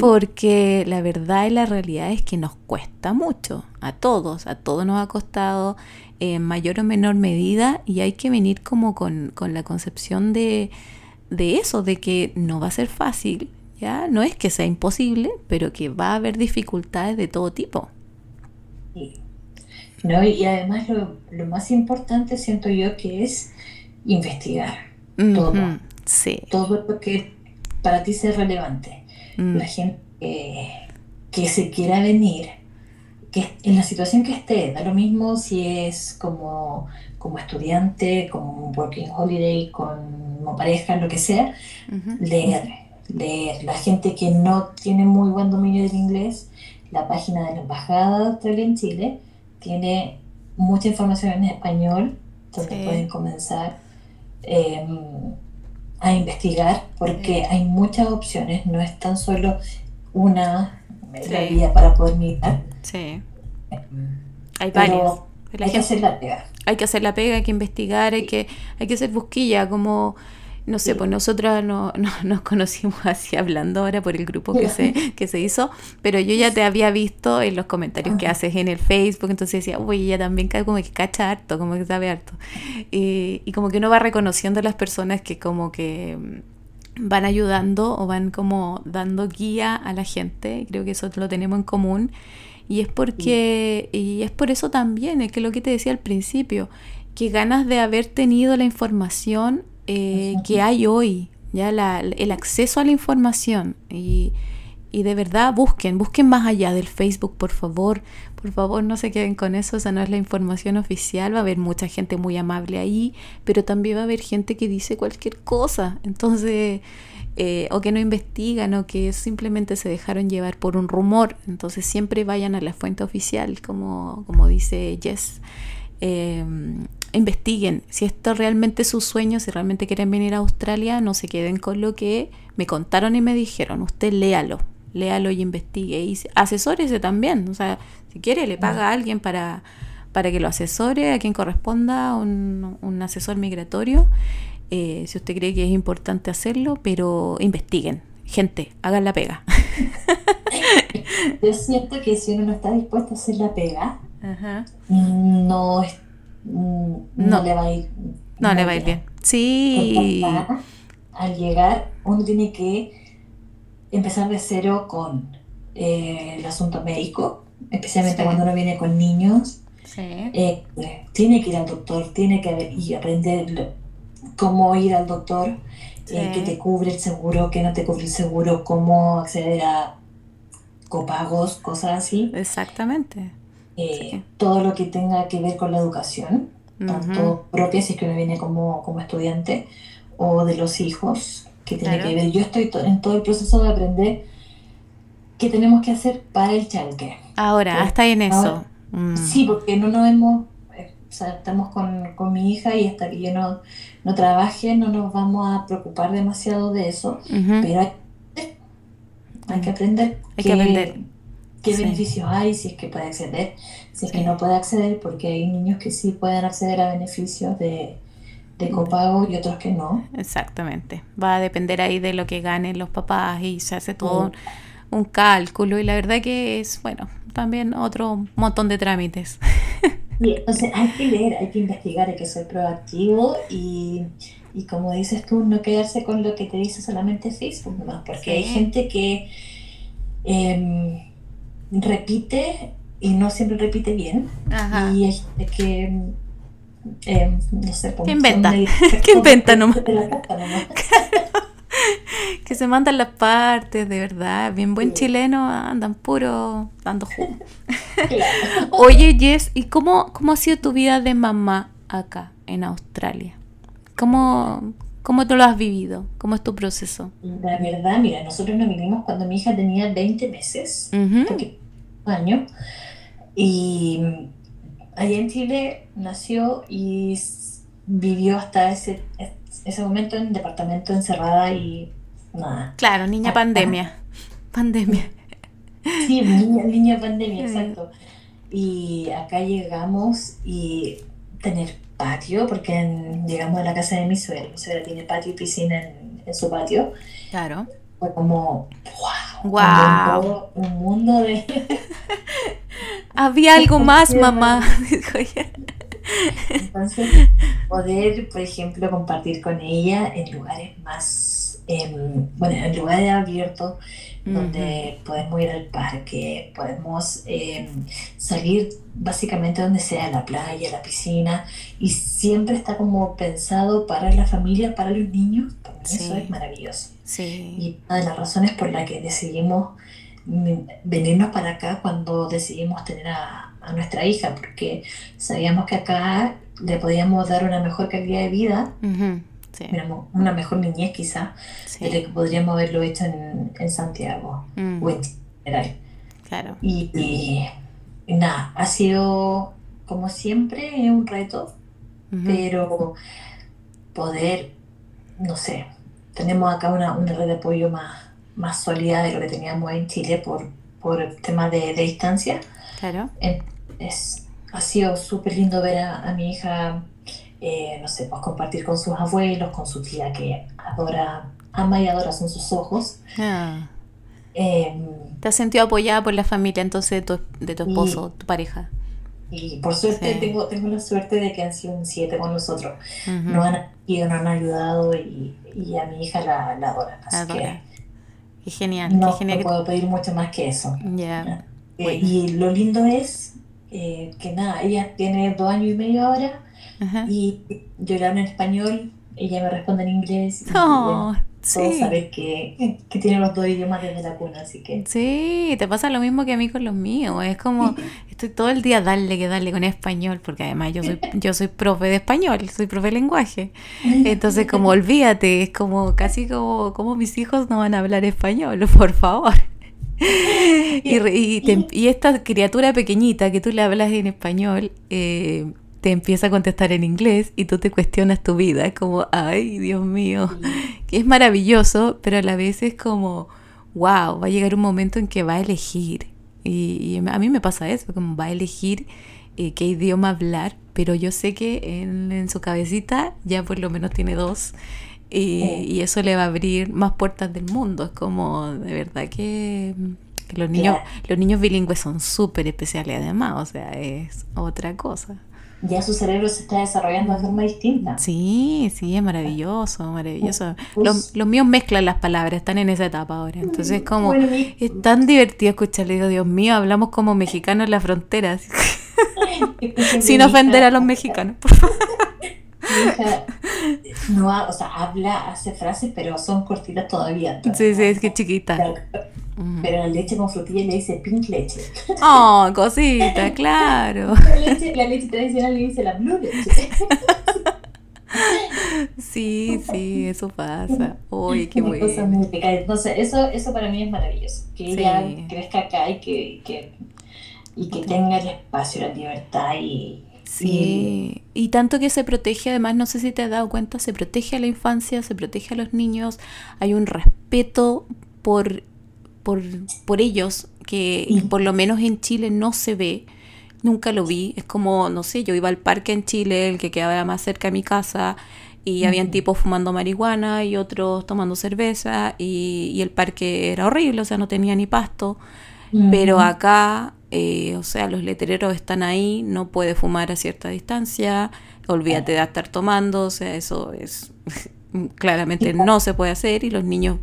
Porque la verdad y la realidad es que nos cuesta mucho, a todos, a todos nos ha costado en mayor o menor medida y hay que venir como con, con la concepción de, de eso, de que no va a ser fácil, ¿ya? No es que sea imposible, pero que va a haber dificultades de todo tipo. No, y además lo, lo, más importante siento yo que es investigar todo. Sí. Todo lo que para ti sea relevante. Mm. La gente que se quiera venir, que en la situación que esté, da lo mismo si es como, como estudiante, como working holiday, como pareja, lo que sea, leer leer. La gente que no tiene muy buen dominio del inglés, la página de la Embajada de Australia en Chile tiene mucha información en español, donde pueden comenzar em, a investigar, porque hay muchas opciones, no es tan solo una vía para poder mirar. Sí. Hay varias. Hay que hacer la pega. Hay que hacer la pega, hay que investigar, hay que, hay que hacer busquilla, como no sé, pues nosotras no, *laughs* nos conocimos así hablando ahora por el grupo que se, que se hizo, pero yo ya te había visto en los comentarios que haces en el Facebook, entonces decía, uy, ella también como que cacha harto, como que sabe harto. Y, y como que uno va reconociendo a las personas que como que mm, van ayudando o van como dando guía a la gente, creo que eso lo tenemos en común. Y es porque, y es por eso también, es que lo que te decía al principio, que ganas de haber tenido la información eh, que hay hoy, ya el acceso a la información. Y, y, de verdad busquen, busquen más allá del Facebook, por favor, por favor no se queden con eso, esa no es la información oficial, va a haber mucha gente muy amable ahí, pero también va a haber gente que dice cualquier cosa, entonces, eh, o que no investigan o que simplemente se dejaron llevar por un rumor, entonces siempre vayan a la fuente oficial, como, como dice Jess. Eh, investiguen si esto realmente es su sueño, si realmente quieren venir a Australia, no se queden con lo que me contaron y me dijeron. Usted léalo, léalo y investigue. Y asesórese también. O sea, si quiere, le paga a alguien para, para que lo asesore, a quien corresponda, un, un asesor migratorio. Eh, si usted cree que es importante hacerlo, pero investiguen. Gente, hagan la pega. *laughs* Yo siento que si uno no está dispuesto a hacer la pega, no está Mm, no, le va a ir no le va a ir bien. Sí. Al llegar uno tiene que empezar de cero con eh, el asunto médico especialmente cuando uno viene con niños. Eh, tiene que ir al doctor tiene que y aprender cómo ir al doctor eh, que te cubre el seguro que no te cubre el seguro cómo acceder a copagos cosas así. Exactamente eh, todo lo que tenga que ver con la educación, tanto propia, si es que uno viene como, como estudiante, o de los hijos, que tiene que ver. Yo estoy en todo el proceso de aprender qué tenemos que hacer para el chanque. Ahora, hasta en eso. Mm. Sí, porque no nos hemos, eh, o sea, estamos con, con, mi hija y hasta que yo no, no trabaje no nos vamos a preocupar demasiado de eso, pero hay, hay, que aprender. Hay que aprender qué beneficios hay, si es que puede acceder, si es que no puede acceder, porque hay niños que sí pueden acceder a beneficios de, de copago y otros que no. Exactamente. Va a depender ahí de lo que ganen los papás y se hace todo un, cálculo y la verdad que es, bueno, también otro montón de trámites. *laughs* Y entonces hay que leer, hay que investigar, hay que ser proactivo y, y como dices tú, no quedarse con lo que te dice solamente Facebook nomás, porque hay gente que... Eh, repite y no siempre repite bien. Y hay que, eh, no sé, ¿Qué inventa? *laughs* ¿Qué inventa nomás? *laughs* que se mandan las partes, de verdad. Bien buen chileno, andan puro dando jugo. *laughs* Oye, Jess, ¿y cómo, cómo ha sido tu vida de mamá acá en Australia? ¿Cómo, ¿Cómo tú lo has vivido? ¿Cómo es tu proceso? La verdad, mira, nosotros nos vinimos cuando mi hija tenía 20 meses, Ujú. porque un año, y allá en Chile nació y vivió hasta ese, ese momento en departamento encerrada y nada. Claro, niña Acá. pandemia. *laughs* Pandemia. Sí, niña, niña pandemia, exacto. Y acá llegamos y tener patio, porque en- llegamos a la casa de mi suegra. Mi suegra tiene patio y piscina en, en su patio. Claro. Fue como, wow, un mundo de... *laughs* Había algo más, mamá. *laughs* Entonces, poder, por ejemplo, compartir con ella en lugares más, em, bueno, en lugares abiertos, donde podemos ir al parque, podemos em, salir básicamente donde sea, la playa, la piscina, y siempre está como pensado para la familia, para los niños, para eso es maravilloso. Sí. Y una de las razones por la que decidimos venirnos para acá cuando decidimos tener a, a nuestra hija, porque sabíamos que acá le podíamos dar una mejor calidad de vida. Sí. una mejor niñez quizá, de lo Sí. que podríamos haberlo hecho en, en Santiago Mm, o en general. Claro. Y, y- y nada, ha sido como siempre un reto, pero poder, no sé, tenemos acá una, una red de apoyo más, más sólida de lo que teníamos en Chile por, por el tema de, de distancia. Claro. Es, ha sido súper lindo ver a, a mi hija, eh, no sé, pues compartir con sus abuelos, con su tía que adora, ama y adora son sus ojos. Ah. Eh, ¿Te has sentido apoyada por la familia entonces de tu, de tu esposo, tu pareja? y por suerte Sí. tengo, tengo la suerte de que han sido un 7 con nosotros. Ujú. Nos han, y nos han ayudado y, y a mi hija la, la adoran. Así Adora. Qué que genial, no, qué genial. no puedo pedir mucho más que eso. Ya. Eh, Bueno. y lo lindo es eh, que nada, ella tiene dos años y medio ahora Ajá. y yo le hablo en español, ella me responde en inglés y Oh, bueno, todos sí. saber que, que tiene los dos idiomas desde la cuna, así que Sí, te pasa lo mismo que a mí con los míos. Es como, *laughs* estoy todo el día darle que darle con español, porque además yo soy, *laughs* yo soy profe de español, soy profe de lenguaje. *laughs* Entonces, como olvídate, es como casi como, como mis hijos no van a hablar español, por favor. Y, y, te- y esta criatura pequeñita que tú le hablas en español, eh, te empieza a contestar en inglés y tú te cuestionas tu vida. Es como, ay, Dios mío, que es maravilloso, pero a la vez es como, wow, va a llegar un momento en que va a elegir. Y, y a mí me pasa eso, como va a elegir eh, qué idioma hablar, pero yo sé que en, en su cabecita ya por lo menos tiene dos. Y, eso le va a abrir más puertas del mundo. Es como, de verdad que, que los niños, los niños bilingües son súper especiales además, o sea, es otra cosa. Ya su cerebro se está desarrollando de forma distinta. Sí, sí, es maravilloso, maravilloso. Pues- Los, los míos mezclan las palabras, están en esa etapa ahora. Entonces, como Bueno, mi- es tan divertido escucharle, digo, Dios mío, hablamos como mexicanos en la frontera, así *laughs* que- *laughs* sin ofender a los mexicanos. *laughs* Mi hija no ha- o sea, habla, hace frases, pero son cortitas todavía. Sí, sí, es que chiquita. Pero la leche con frutilla le dice pink leche. Oh, *laughs* cosita, claro. La leche, la leche tradicional le dice la blue leche. *laughs* Sí, sí, eso pasa. Uy, qué bueno. Entonces, eso, eso para mí es maravilloso. Que Sí. ella crezca acá y que, que, y que tenga el espacio, la libertad y... Sí, y tanto que se protege, además, no sé si te has dado cuenta, se protege a la infancia, se protege a los niños, hay un respeto por, por, por ellos que Sí. por lo menos en Chile no se ve, nunca lo vi, es como, no sé, yo iba al parque en Chile, el que quedaba más cerca de mi casa, y habían tipos fumando marihuana y otros tomando cerveza, y, y el parque era horrible, o sea, no tenía ni pasto. Pero acá, eh, o sea, los letreros están ahí, no puede fumar a cierta distancia, olvídate de estar tomando, o sea, eso es *laughs* claramente no se puede hacer y los niños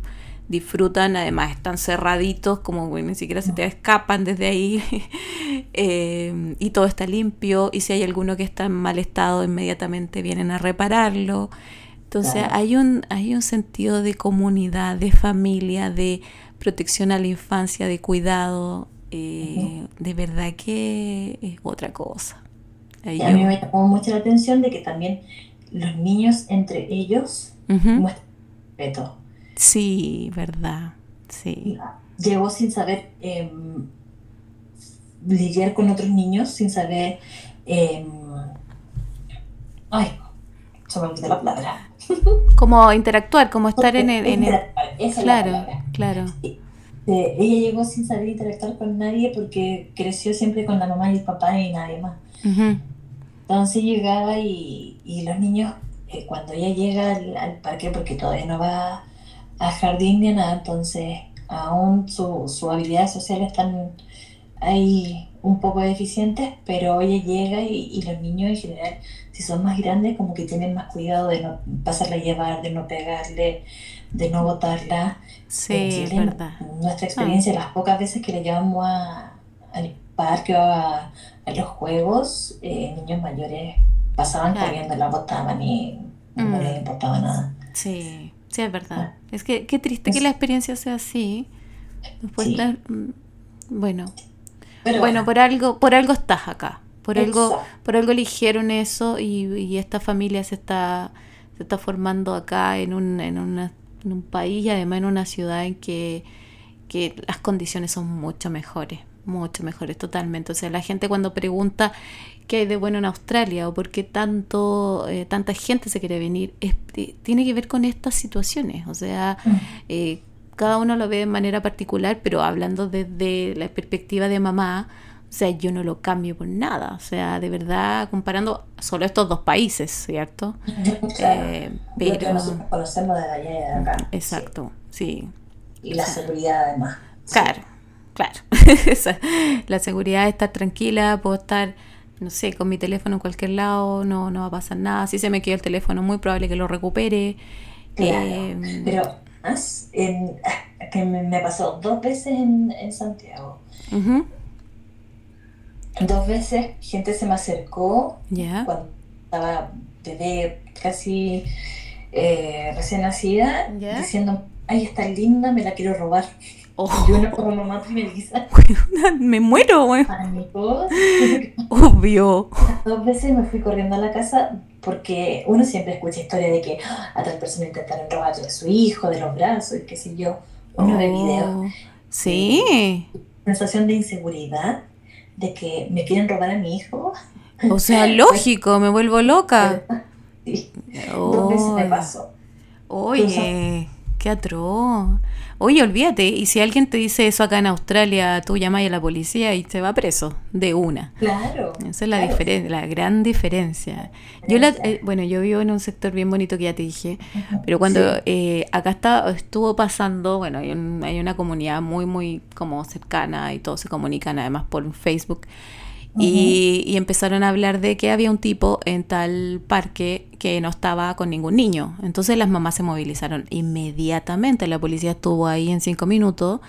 disfrutan, además están cerraditos, como bueno, ni siquiera se te escapan desde ahí, *laughs* eh, y todo está limpio, y si hay alguno que está en mal estado, inmediatamente vienen a repararlo. Entonces hay, un, hay un sentido de comunidad, de familia, de protección a la infancia, de cuidado. Eh, de verdad que es otra cosa. a mí me llamó mucho la atención de que también los niños entre ellos muestran respeto. Sí, verdad. Sí. Llegó sin saber em, lidiar con otros niños, sin saber... Em, ay, se me olvidó la palabra. Como interactuar, como estar en el... En el... claro, claro. Ella llegó sin saber interactuar con nadie porque creció siempre con la mamá y el papá y nadie más. Entonces llegaba y, y los niños, eh, cuando ella llega al, parque, porque todavía no va a jardín ni nada, entonces aún sus su habilidades sociales están ahí un poco deficientes, pero ella llega y, y, los niños en general, si son más grandes, como que tienen más cuidado de no pasarla a llevar, de no pegarle, de no botarla. Sí, es verdad. Nuestra experiencia, ah. las pocas veces que le llevamos a, al parque o a, los juegos, eh, niños mayores pasaban corriendo, la botaban y no les mm. importaba nada. Sí, sí, es verdad. Ah. Es que qué triste que la experiencia sea así. Después, mm, bueno, bueno, por algo, por algo estás acá. Por algo, por algo eligieron eso y, esta familia se está, se está formando acá en un, en, una, en un país y además en una ciudad en que, que las condiciones son mucho mejores, mucho mejores totalmente. O sea, la gente cuando pregunta qué hay de bueno en Australia o por qué tanto, eh, tanta gente se quiere venir, eh, tiene que ver con estas situaciones. O sea, mm. eh, cada uno lo ve de manera particular, pero hablando desde la perspectiva de mamá, sea, yo no lo cambio por nada. O sea, de verdad, comparando solo estos dos países, ¿cierto? eh, pero... nosotros conocemos de allá y de acá. Exacto, sí. Y la seguridad además. Claro, claro. *laughs* la seguridad de estar tranquila, puedo estar, no sé, con mi teléfono en cualquier lado, no, no va a pasar nada. Si se me queda el teléfono, muy probable que lo recupere. Claro, eh, pero en, que me, pasó dos veces en, Santiago. Dos veces gente se me acercó cuando estaba bebé casi eh, recién nacida, diciendo, ay, está linda, me la quiero robar. Oh. Y una como mamá primeriza. *laughs* me muero, güey. Obvio. Dos veces me fui corriendo a la casa porque uno siempre escucha historias de que ah, a tal persona intentaron robarle a su hijo de los brazos y qué sé yo. Uno ve videos. Oh, sí. Sensación de inseguridad, de que me quieren robar a mi hijo. O sea, *laughs* lógico, me vuelvo loca. *laughs* Sí. Dos veces me pasó. Oye, qué atroz. Oye, olvídate, y si alguien te dice eso acá en Australia, tú llamas a la policía y te va preso de una. Claro. Esa es la diferencia, la gran diferencia. Yo la, eh, bueno, yo vivo en un sector bien bonito que ya te dije, pero cuando eh, acá está, estuvo pasando, bueno, hay, hay una comunidad muy, muy como cercana y todos se comunican además por Facebook y, empezaron a hablar de que había un tipo en tal parque que no estaba con ningún niño. Entonces las mamás se movilizaron inmediatamente. La policía estuvo ahí en cinco minutos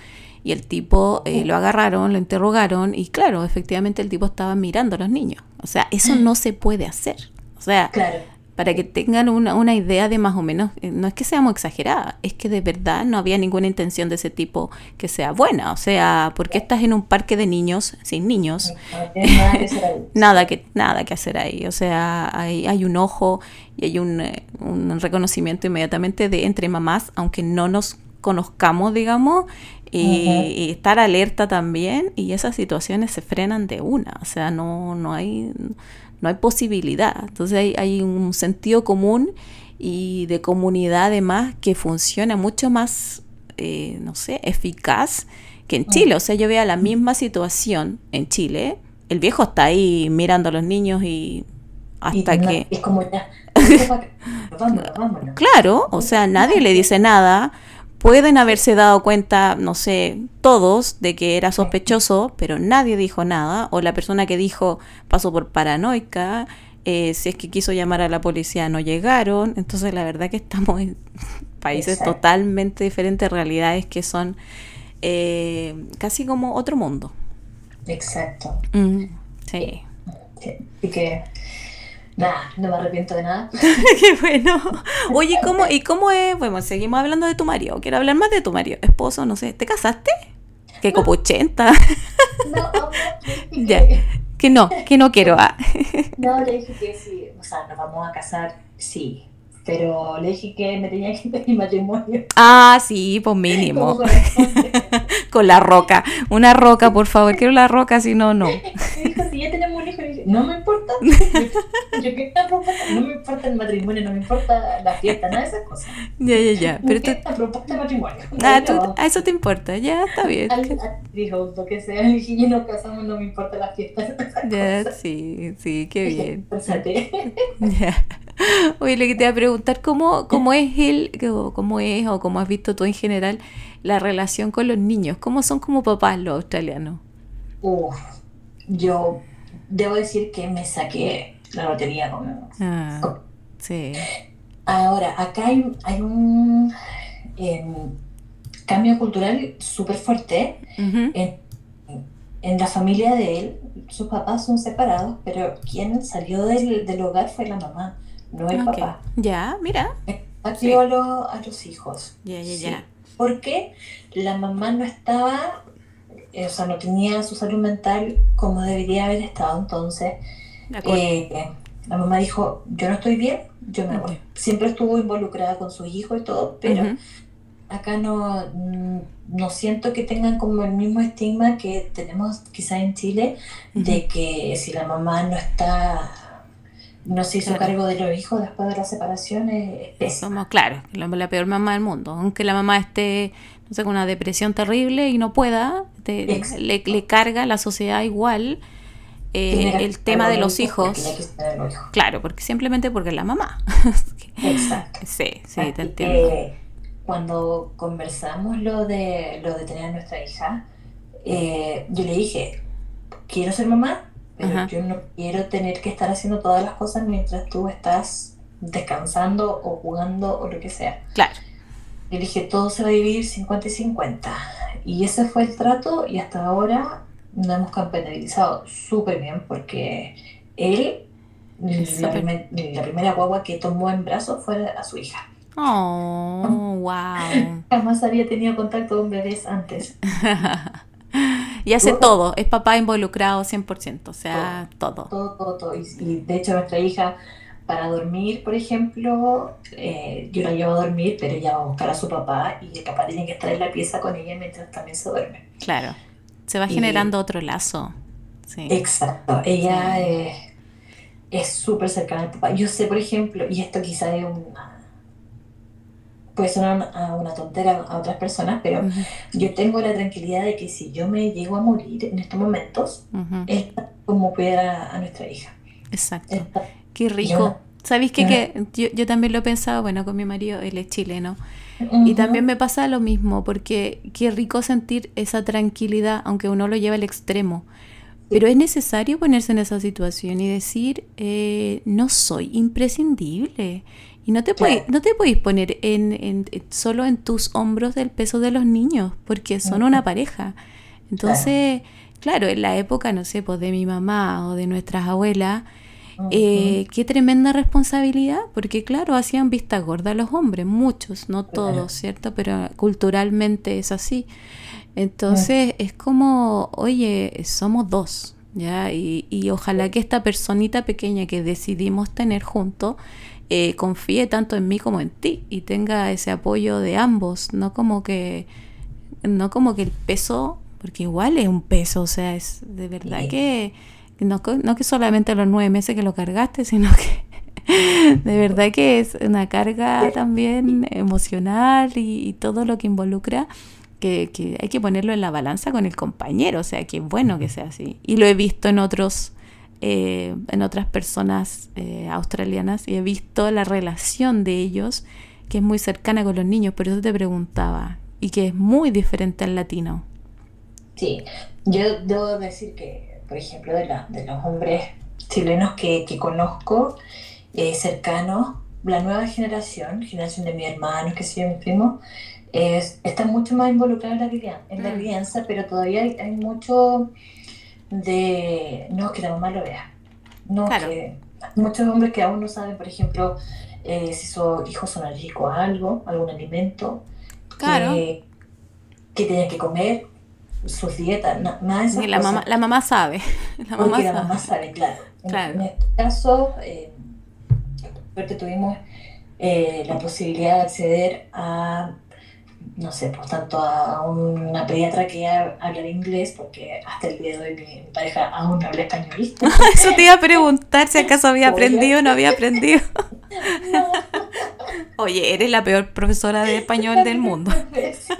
y el tipo eh, lo agarraron, lo interrogaron y claro, efectivamente el tipo estaba mirando a los niños. O sea, eso no se puede hacer. O sea, claro para que tengan una, una, idea de más o menos, eh, no es que seamos exageradas, es que de verdad no había ninguna intención de ese tipo que sea buena. O sea, porque estás en un parque de niños sin niños? *laughs* nada, que nada, que hacer ahí. O sea, hay, hay un ojo y hay un, eh, un, reconocimiento inmediatamente de entre mamás, aunque no nos conozcamos, digamos, y, estar alerta también, y esas situaciones se frenan de una. O sea, no, no hay no hay posibilidad. Entonces hay, hay un sentido común y de comunidad además que funciona mucho más, eh, no sé, eficaz que en Chile. O sea, yo veo la misma situación en Chile. El viejo está ahí mirando a los niños y hasta que... Es como ya... *laughs* Claro, o sea, nadie le dice nada pueden haberse dado cuenta, no sé, todos de que era sospechoso, pero nadie dijo nada, o la persona que dijo pasó por paranoica, eh, si es que quiso llamar a la policía no llegaron, entonces la verdad que estamos en *laughs* países totalmente diferentes, realidades que son eh, casi como otro mundo. Exacto. Mm, sí. Y que No me arrepiento de nada. *laughs* Qué bueno. Oye, ¿cómo, ¿y cómo es? Bueno, seguimos hablando de tu marido. Quiero hablar más de tu marido, esposo, no sé. ¿Te casaste? Que como 80. No, *laughs* no, *laughs* Ya. Que no, que no quiero. ah. no, le dije que sí, o sea, nos vamos a casar, sí. Pero le dije que me tenía que pedir matrimonio. Ah, sí, pues mínimo. Con la roca. Una roca, por favor. Quiero la roca, si no, no. Dijo, si ya tenemos un hijo, dije, no me importa. *laughs* Yo esta propuesta, no me importa el matrimonio, no me importa la fiesta, nada de esas cosas. Ya, ya, ya. Pero tú, Esta propuesta de matrimonio. *laughs* ah, tú, a eso te importa. Ya, está bien. al- al- dijo, lo que sea, dije, y nos casamos, no me importa la fiesta. *laughs* Ya, cosas. sí, sí, qué bien. "Pásate". Ya. Oye, le te iba a preguntar cómo, cómo es él, cómo es, o cómo has visto tú en general la relación con los niños. ¿Cómo son como papás los australianos? Uf, yo debo decir que me saqué la lotería con, Ah, con- sí. Ahora, acá hay, hay un em, cambio cultural súper fuerte. En, en la familia de él, sus papás son separados, pero quien salió del, del hogar fue la mamá, no el papá. Ya, mira. Crió a, los- a los hijos. Ya, ya, Sí. ya. Porque la mamá no estaba, o sea, no tenía su salud mental como debería haber estado. Entonces, eh, la mamá dijo, yo no estoy bien, yo me voy. Siempre estuvo involucrada con sus hijos y todo, pero acá no, mm, no siento que tengan como el mismo estigma que tenemos quizá en Chile, de que si la mamá no está, no se hizo Claro. cargo de los hijos después de la separación, es, es pésimo. Somos, claro, la, la peor mamá del mundo. Aunque la mamá esté, no sé, con una depresión terrible y no pueda, te- le, le carga a la sociedad igual eh, el tema de los hijos. los. Claro, porque simplemente porque es la mamá. Exacto. *laughs* sí, sí, Así te entiendo. que cuando conversamos lo de, lo de tener a nuestra hija, eh, yo le dije, quiero ser mamá, pero Ajá. yo no quiero tener que estar haciendo todas las cosas mientras tú estás descansando o jugando o lo que sea. Claro. Yo dije, todo se va a dividir 50 y 50. Y ese fue el trato y hasta ahora nos hemos compatibilizado súper bien porque él, la, Súper. primer- la primera guagua que tomó en brazos fue a su hija. Oh, wow. *laughs* Jamás había tenido contacto con bebés antes. *laughs* y hace Todo. todo, es papá involucrado 100%, o sea, todo. Todo, todo, todo. Y, y de hecho nuestra hija, para dormir, por ejemplo, eh, yo la llevo a dormir, pero ella va a buscar a su papá y el papá tiene que estar en la pieza con ella mientras también se duerme. Claro. Se va Y- generando otro lazo. Sí. Exacto. Ella Sí. eh, es súper cercana al papá. Yo sé, por ejemplo, y esto quizá es una... Puede sonar a una tontera a otras personas, pero yo tengo la tranquilidad de que si yo me llego a morir en estos momentos, ujú. es como cuidar a, a nuestra hija. Exacto. Está- Qué rico. ¿Sabéis que, que yo, yo también lo he pensado, bueno, con mi marido, él es chileno, y también me pasa lo mismo, porque qué rico sentir esa tranquilidad, aunque uno lo lleva al extremo. Pero es necesario ponerse en esa situación y decir, eh, no soy imprescindible. Y no te, Claro. no te podéis poner en, en- en- solo en tus hombros el peso de los niños, porque son una pareja. Entonces, claro, en la época, no sé, pues de mi mamá o de nuestras abuelas, Eh, qué tremenda responsabilidad, porque claro, hacían vista gorda a los hombres, muchos, no todos, ¿cierto? Pero culturalmente es así. Entonces es como, oye, somos dos, ¿ya? Y, y ojalá que esta personita pequeña que decidimos tener juntos eh, confíe tanto en mí como en ti y tenga ese apoyo de ambos, no como que, no como que el peso, porque igual es un peso, o sea, es de verdad que no, que solamente los nueve meses que lo cargaste, sino que *laughs* de verdad que es una carga también emocional y, y todo lo que involucra que, que hay que ponerlo en la balanza con el compañero, o sea, que es bueno que sea así. Y lo he visto en otros, eh, en otras personas eh, australianas y he visto la relación de ellos que es muy cercana con los niños, por eso te preguntaba, y que es muy diferente al latino. Sí, yo debo decir que, por ejemplo, de, la- de los hombres chilenos que, que conozco, eh, cercanos, la nueva generación, generación de mis hermanos, que yo, mis primos, es, está mucho más involucrada en la, crianza, en la Mm. crianza, pero todavía hay, hay mucho de, no, que la mamá lo vea, no, Claro. que, muchos hombres que aún no saben, por ejemplo, eh, si sus hijos son alérgicos a algo, algún alimento, Claro. que, que tienen que comer, sus dietas, na- nada de esas Y la cosas. mamá, la mamá sabe. *laughs* La mamá Porque la sabe. mamá sabe, claro. En, Claro. en este caso, eh, por suerte tuvimos eh, la posibilidad de acceder a, no sé, pues tanto a una pediatra que ha- habla inglés, porque hasta el día de hoy mi, pareja aún no habla español. *laughs* Eso te iba a preguntar si acaso había aprendido o no había aprendido. No. *laughs* Oye, eres la peor profesora de español del mundo. Sí.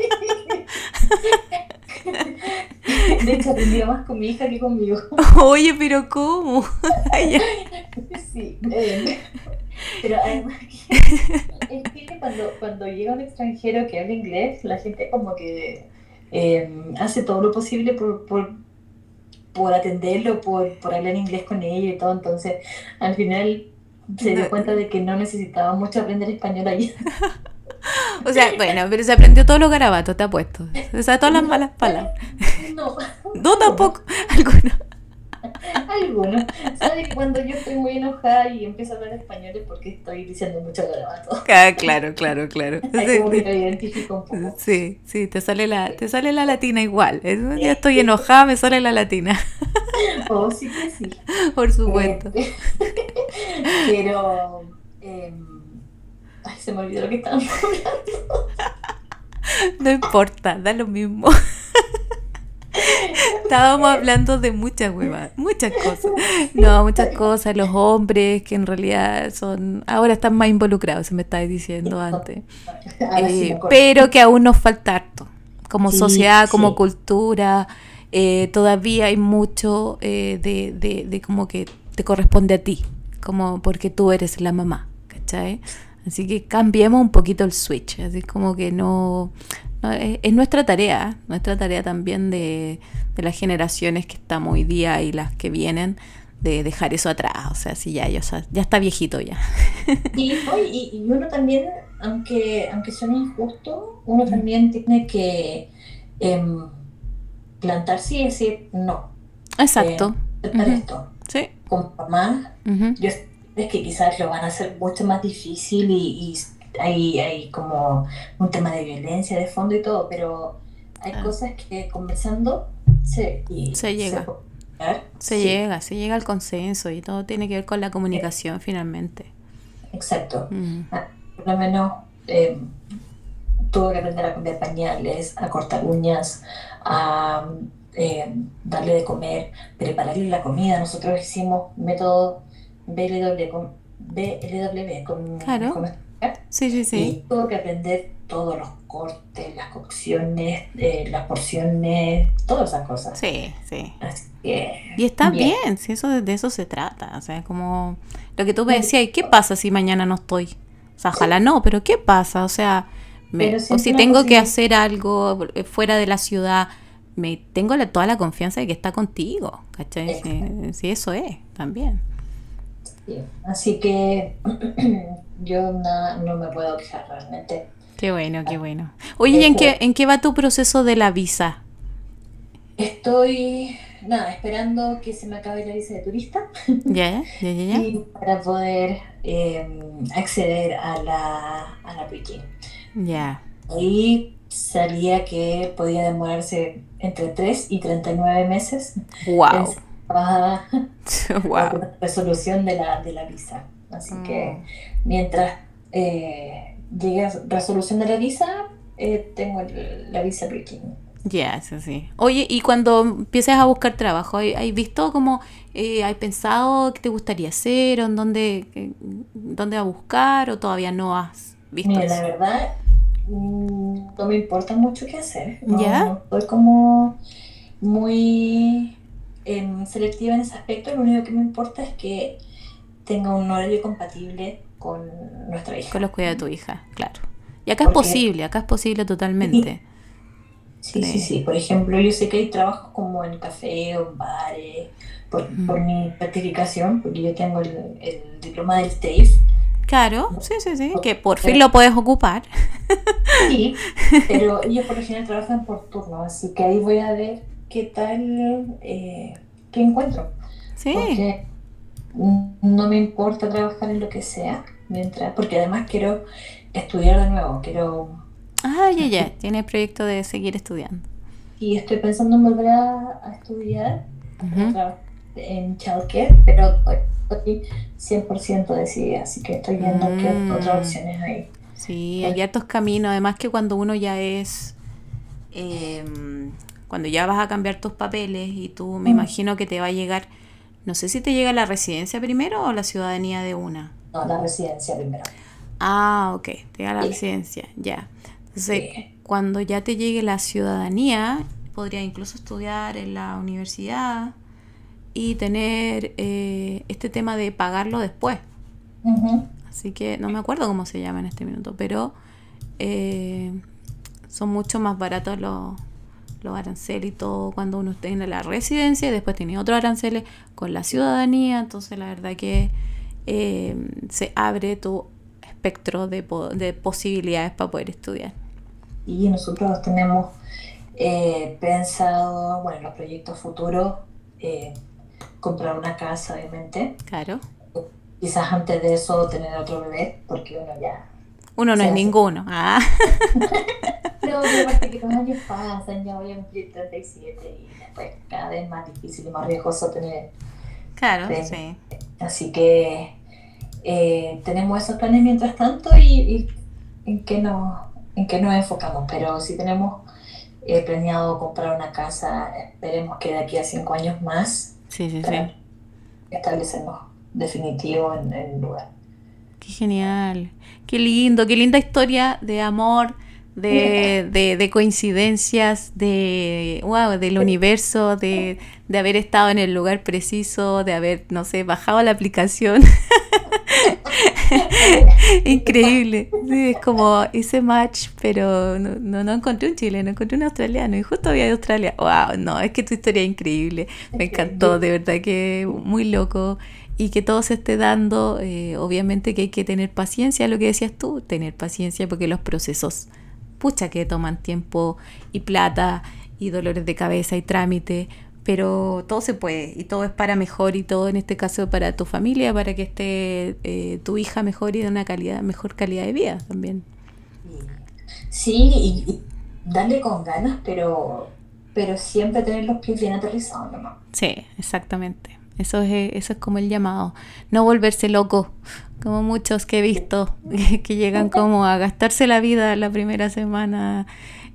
*laughs* De hecho, aprendí más con mi hija que conmigo. *laughs* Oye, pero ¿cómo? *laughs* Sí, eh, pero además es que cuando, cuando llega un extranjero que habla inglés, la gente como que eh, hace todo lo posible por, por, por atenderlo, por, por hablar inglés con ella y todo, entonces al final se dio cuenta de que no necesitaba mucho aprender español allá. O sea, bueno, pero se aprendió todos los garabatos, te apuesto. O sea, todas las malas palabras. No, No *laughs* tampoco. *laughs* Algunos. algunos. ¿Sabes cuando yo estoy muy enojada y empiezo a hablar español es porque estoy diciendo mucho garabato? *laughs* Ah, claro, claro, claro. Ahí como que lo identifico un poco. Sí, sí, te sale la, te sale la latina igual. Ya estoy enojada, me sale la latina. Oh, sí que sí. Por supuesto. Eh, Pero. eh, ay, se me olvidó lo que estábamos hablando. No importa, da lo mismo. Estábamos hablando de muchas huevas, muchas cosas. No, muchas cosas. Los hombres que en realidad son. Ahora están más involucrados, se me estaba diciendo antes. Eh, pero que aún nos falta harto. Como Sí, sociedad, como sí. cultura, eh, todavía hay mucho eh, de, de, de como que te corresponde a ti, como porque tú eres la mamá, ¿cachai? Así que cambiemos un poquito el switch, así como que no... no, es, es nuestra tarea, nuestra tarea también de, de las generaciones que estamos hoy día y las que vienen, de dejar eso atrás, o sea, si ya, ya, ya está viejito ya. Y, no, y, y uno también, aunque, aunque suene injusto, uno también tiene que em, plantarse y decir no. Exacto, Ujú. esto. sí. Con mamá, yo sé que quizás lo van a hacer mucho más difícil y, y hay, hay como un tema de violencia de fondo y todo, pero hay Ah. cosas que conversando se, y Se llega. Se Sí, llega, se llega al consenso y todo tiene que ver con la comunicación finalmente. Exacto. Mm. Por lo menos eh, tuve que aprender a cambiar pañales, a cortar uñas, a eh, darle de comer, prepararle la comida. Nosotros hicimos método BLW con, BLW con, Claro. con Sí, sí, sí. y tuve que aprender todos los cortes, las cocciones, eh, las porciones, todas esas cosas. Sí, sí. Así que, Y está Bien. bien, si eso de eso se trata. O sea, como lo que tú me decías, ¿y qué pasa si mañana no estoy? O sea, ojalá no, pero ¿qué pasa? O sea, me- o si tengo que hacer algo eh, fuera de la ciudad, me tengo la- toda la confianza de que está contigo, ¿cachai? Si, si eso es, también. Sí. Así que *clears throat* yo na- no me puedo quejar realmente. Qué bueno, qué bueno. Oye, ¿y en qué, en qué va tu proceso de la visa? Estoy, nada, esperando que se me acabe la visa de turista *laughs* ¿Ya? ¿Ya, ya, y para poder eh, acceder a la, a la Peking. Ya. Ahí salía que podía demorarse entre 3 y 39 meses Wow. Wow. la *laughs* resolución de la, de la visa. Así que mientras eh, llegue a resolución de la visa, eh, tengo el- la visa Peking. Ya, eso sí. Oye, y cuando empieces a buscar trabajo, ¿hay, visto cómo, eh, hay pensado qué te gustaría hacer o en dónde, eh, dónde a buscar o todavía no has visto Mira, eso? la verdad, mm, no me importa mucho qué hacer. No, ¿Ya? no estoy como muy em, selectiva en ese aspecto. Lo único que me importa es que tenga un horario compatible con nuestra hija. Con los cuidados de tu hija, claro. Y acá es posible, acá es posible totalmente. Sí, Sí. sí, sí. Por ejemplo, yo sé que hay trabajos como en café o en bares, por, Mm. por mi certificación, porque yo tengo el, el diploma del TAFE. Claro, sí, sí, sí, que por fin lo puedes ocupar. Sí, *laughs* pero ellos por lo general trabajan por turno, así que ahí voy a ver qué tal, eh, qué encuentro. Sí, Porque no me importa trabajar en lo que sea, mientras, porque además quiero estudiar de nuevo, quiero... Ah, ya, ya, tiene el proyecto de seguir estudiando. Y estoy pensando en volver a, estudiar en childcare, pero estoy 100% decidida, así que estoy viendo qué mm. otras opciones hay. Sí, hay hartos caminos, además que cuando uno ya es... Em, cuando ya vas a cambiar tus papeles y tú me mm. imagino que te va a llegar, no sé si te llega la residencia primero o la ciudadanía de una. No, la residencia primero. Ah, ok, te llega la residencia, ya. Entonces, cuando ya te llegue la ciudadanía, podría incluso estudiar en la universidad y tener eh, este tema de pagarlo después. Así que no me acuerdo cómo se llama en este minuto, pero eh, son mucho más baratos los, los aranceles y todo cuando uno tiene la residencia y después tiene otros aranceles con la ciudadanía. Entonces la verdad que eh, se abre tu espectro de, de posibilidades para poder estudiar. Y nosotros tenemos eh, pensado, bueno, en los proyectos futuros, eh, comprar una casa, obviamente. Claro. Quizás antes de eso tener otro bebé, porque uno ya... Uno no es ninguno. Ah. *laughs* no, pero que los años pasan, ya voy a cumplir 37 y después cada vez más difícil y más riesgoso tener... Claro, sí. Así que eh, tenemos esos planes mientras tanto y, en qué nos en qué nos enfocamos, pero si tenemos he planeado comprar una casa, esperemos que de aquí a cinco años más, sí, sí, establecernos definitivo en, el lugar. Qué genial, qué lindo, qué linda historia de amor, de, de, coincidencias, de wow, del universo, de, de haber estado en el lugar preciso, de haber, no sé, bajado la aplicación. *laughs* Increíble. es como ese match, pero no, no, encontré un chileno, encontré un australiano y justo había de Australia. Wow, no, es que tu historia es increíble. Me encantó, de verdad que muy loco y que todo se esté dando. Eh, obviamente que hay que tener paciencia, lo que decías tú, tener paciencia porque los procesos, pucha, que toman tiempo y plata y dolores de cabeza y trámite pero todo se puede y todo es para mejor y todo en este caso para tu familia, para que esté eh, tu hija mejor y de una calidad, mejor calidad de vida también. Sí, y, darle con ganas, pero, pero siempre tener los pies bien aterrizados, ¿no? Sí, exactamente. Eso es, eso es como el llamado. No volverse loco, como muchos que he visto, *laughs* que llegan como a gastarse la vida la primera semana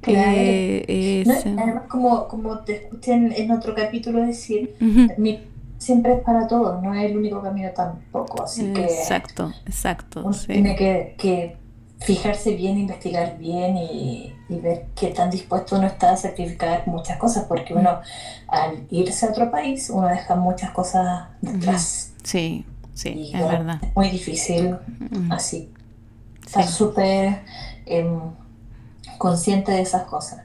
eh, además, como, como te escuché en, otro capítulo decir, siempre es para todos, no es el único camino tampoco. Así que exacto, exacto. tiene que, fijarse bien, investigar bien y, ver qué tan dispuesto uno está a sacrificar muchas cosas, porque uno al irse a otro país, uno deja muchas cosas detrás. Sí, sí, es verdad. Es muy difícil, así. Estar súper... Em, consciente de esas cosas.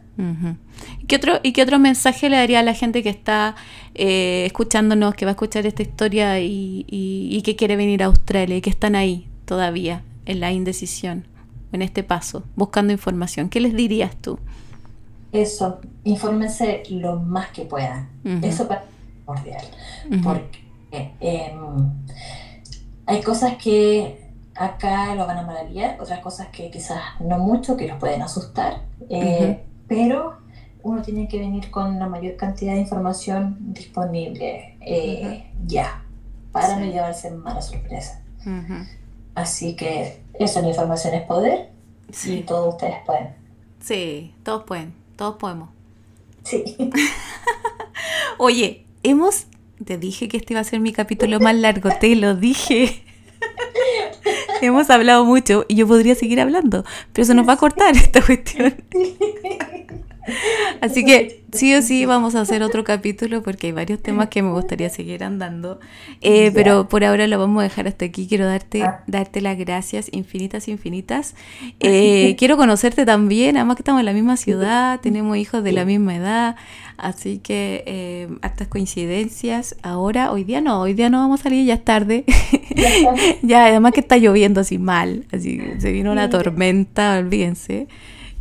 ¿Y, qué otro, ¿Y qué otro mensaje le daría a la gente que está eh, escuchándonos, que va a escuchar esta historia y, que quiere venir a Australia y que están ahí todavía en la indecisión, en este paso, buscando información? ¿Qué les dirías tú? Eso, infórmense lo más que puedan. Eso para primordial. Porque em, hay cosas que acá lo van a maravillar, otras cosas que quizás no mucho, que los pueden asustar, eh, pero uno tiene que venir con la mayor cantidad de información disponible eh, ya, para no llevarse mala sorpresa. Así que eso, la información es poder y todos ustedes pueden. Sí, todos pueden, todos podemos. Sí. *laughs* Oye, hemos, te dije que este iba a ser mi capítulo más largo, te lo dije. *laughs* Hemos hablado mucho y yo podría seguir hablando, pero eso nos va a cortar esta cuestión. *laughs* *laughs* Así que sí o sí vamos a hacer otro capítulo porque hay varios temas que me gustaría seguir andando. Eh, pero por ahora lo vamos a dejar hasta aquí. Quiero darte, ah. darte las gracias infinitas, infinitas. *laughs* Eh, quiero conocerte también, además que estamos en la misma ciudad, tenemos hijos de la misma edad. Así que eh, hartas coincidencias. Ahora, hoy día no, hoy día no vamos a salir, ya es tarde. *laughs* ya, además que está lloviendo así mal, así se vino una tormenta, olvídense.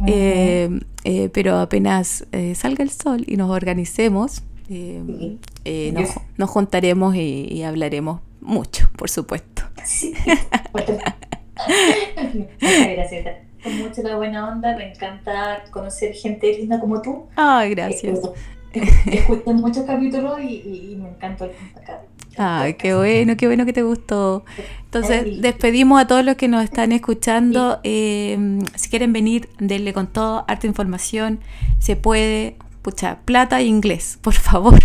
Eh, eh, pero apenas eh, salga el sol y nos organicemos, nos, juntaremos y, hablaremos mucho, por supuesto. Sí, *laughs* Muchas gracias. Con mucho la buena onda, me encanta conocer gente linda como tú. Ay, gracias. Eh, Escuché muchos capítulos y, y- y me encantó el acá. Ay, qué bueno, qué bueno que te gustó. Entonces, despedimos a todos los que nos están escuchando. Eh, si quieren venir, denle con todo, harta información. Se puede, pucha, plata e inglés, *laughs* por favor.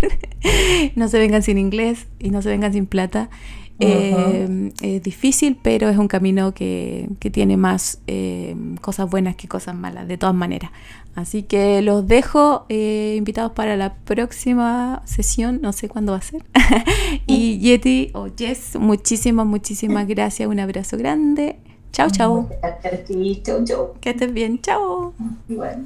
no se vengan sin inglés y no se vengan sin plata. Eh, es difícil, pero es un camino que, que tiene más eh, cosas buenas que cosas malas, de todas maneras. Así que los dejo eh, invitados para la próxima sesión, no sé cuándo va a ser. *laughs* y Yeti o Jess, muchísimas, muchísimas gracias. Un abrazo grande. Chao, chao. Sí, chau, chau. Que estés bien. Chao. Igual.